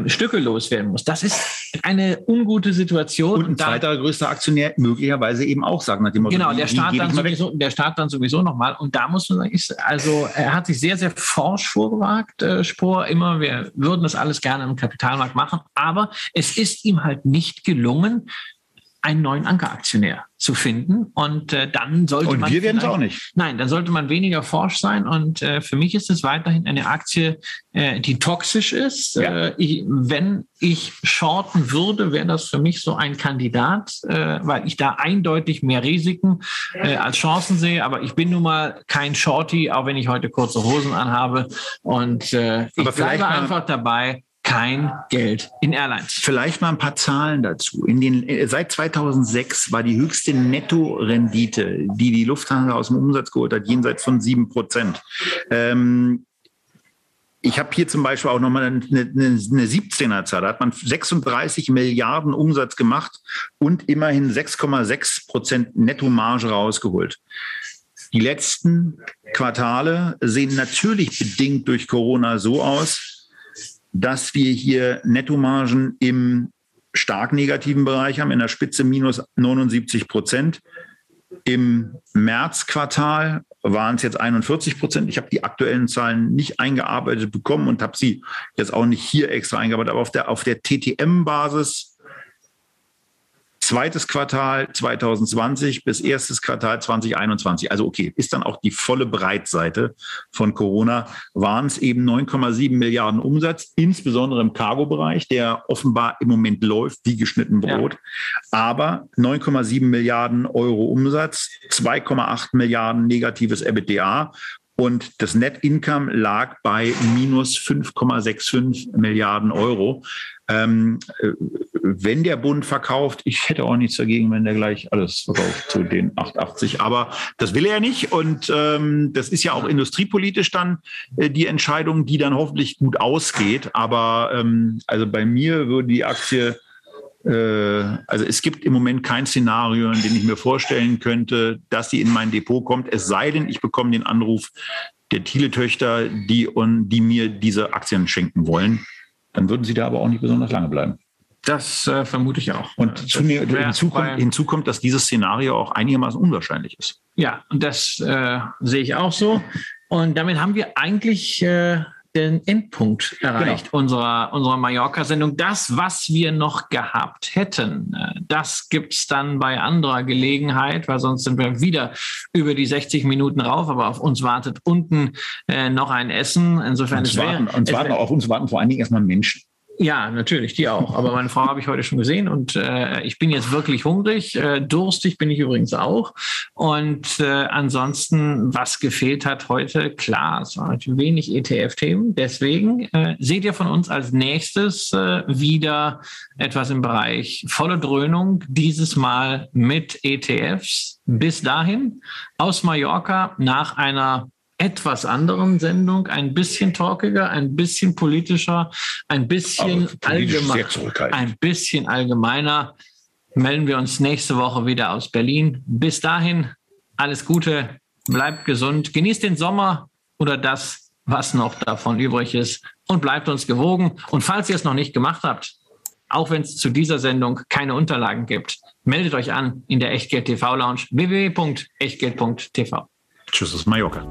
ähm, Stücke loswerden muss. Das ist eine ungute Situation. Und ein zweiter größter Aktionär möglicherweise eben auch sagen, nach dem Motto, Genau, der Staat, dann sowieso, der Staat dann sowieso nochmal. Und da muss man sagen, ist, also er hat sich sehr, sehr forsch vorgewagt, äh, Spor. Immer, wir würden das alles gerne im Kapitalmarkt machen. Aber es ist ihm halt nicht gelungen, einen neuen Ankeraktionär zu finden. Und äh, dann sollte und man. wir werden es auch nicht. Nein, dann sollte man weniger forsch sein. Und äh, für mich ist es weiterhin eine Aktie, äh, die toxisch ist. Ja. Äh, ich, wenn ich shorten würde, wäre das für mich so ein Kandidat, äh, weil ich da eindeutig mehr Risiken äh, als Chancen sehe. Aber ich bin nun mal kein Shorty, auch wenn ich heute kurze Hosen anhabe. Und äh, ich bleibe einfach dabei kein Geld in Airlines. Vielleicht mal ein paar Zahlen dazu. In den, äh, seit 2006 war die höchste Nettorendite, die die Lufthansa aus dem Umsatz geholt hat, jenseits von sieben Prozent. Ähm, ich habe hier zum Beispiel auch nochmal eine, eine, eine 17er-Zahl. Da hat man 36 Milliarden Umsatz gemacht und immerhin 6,6 Prozent Nettomarge rausgeholt. Die letzten Quartale sehen natürlich bedingt durch Corona so aus, dass wir hier Nettomargen im stark negativen Bereich haben, in der Spitze minus 79 Prozent. Im Märzquartal waren es jetzt 41 Prozent. Ich habe die aktuellen Zahlen nicht eingearbeitet bekommen und habe sie jetzt auch nicht hier extra eingearbeitet, aber auf der, auf der TTM-Basis zweites Quartal 2020 bis erstes Quartal 2021. Also okay, ist dann auch die volle Breitseite von Corona, waren es eben 9,7 Milliarden Umsatz, insbesondere im Cargo-Bereich, der offenbar im Moment läuft wie geschnitten Brot. Ja. Aber 9,7 Milliarden Euro Umsatz, 2,8 Milliarden negatives EBITDA und das Net Income lag bei minus 5,65 Milliarden Euro. Ähm, äh, wenn der Bund verkauft, ich hätte auch nichts dagegen, wenn der gleich alles verkauft zu den 880. Aber das will er nicht. Und ähm, das ist ja auch industriepolitisch dann äh, die Entscheidung, die dann hoffentlich gut ausgeht. Aber ähm, also bei mir würde die Aktie also es gibt im Moment kein Szenario, in dem ich mir vorstellen könnte, dass sie in mein Depot kommt. Es sei denn, ich bekomme den Anruf der Thiele-Töchter, die, die mir diese Aktien schenken wollen. Dann würden sie da aber auch nicht besonders lange bleiben. Das äh, vermute ich auch. Und zu mir, hinzu, kommt, hinzu kommt, dass dieses Szenario auch einigermaßen unwahrscheinlich ist. Ja, und das äh, sehe ich auch so. Und damit haben wir eigentlich äh, den Endpunkt erreicht genau. unserer, unserer Mallorca-Sendung. Das, was wir noch gehabt hätten, äh, das gibt es dann bei anderer Gelegenheit, weil sonst sind wir wieder über die 60 Minuten rauf, aber auf uns wartet unten äh, noch ein Essen. Insofern uns warten, uns warten, auf uns warten vor allen Dingen erstmal Menschen. Ja, natürlich, die auch. Aber meine Frau habe ich heute schon gesehen und äh, ich bin jetzt wirklich hungrig. Äh, durstig bin ich übrigens auch. Und äh, ansonsten, was gefehlt hat heute, klar, es waren wenig ETF-Themen. Deswegen äh, seht ihr von uns als nächstes äh, wieder etwas im Bereich volle Dröhnung, dieses Mal mit ETFs. Bis dahin aus Mallorca nach einer etwas anderen Sendung, ein bisschen talkiger, ein bisschen politischer, ein bisschen allgemein, ein bisschen allgemeiner. Melden wir uns nächste Woche wieder aus Berlin. Bis dahin alles Gute, bleibt gesund, genießt den Sommer oder das, was noch davon übrig ist und bleibt uns gewogen. Und falls ihr es noch nicht gemacht habt, auch wenn es zu dieser Sendung keine Unterlagen gibt, meldet euch an in der Echtgeld TV Lounge www.echtgeld.tv. Tschüss aus Mallorca.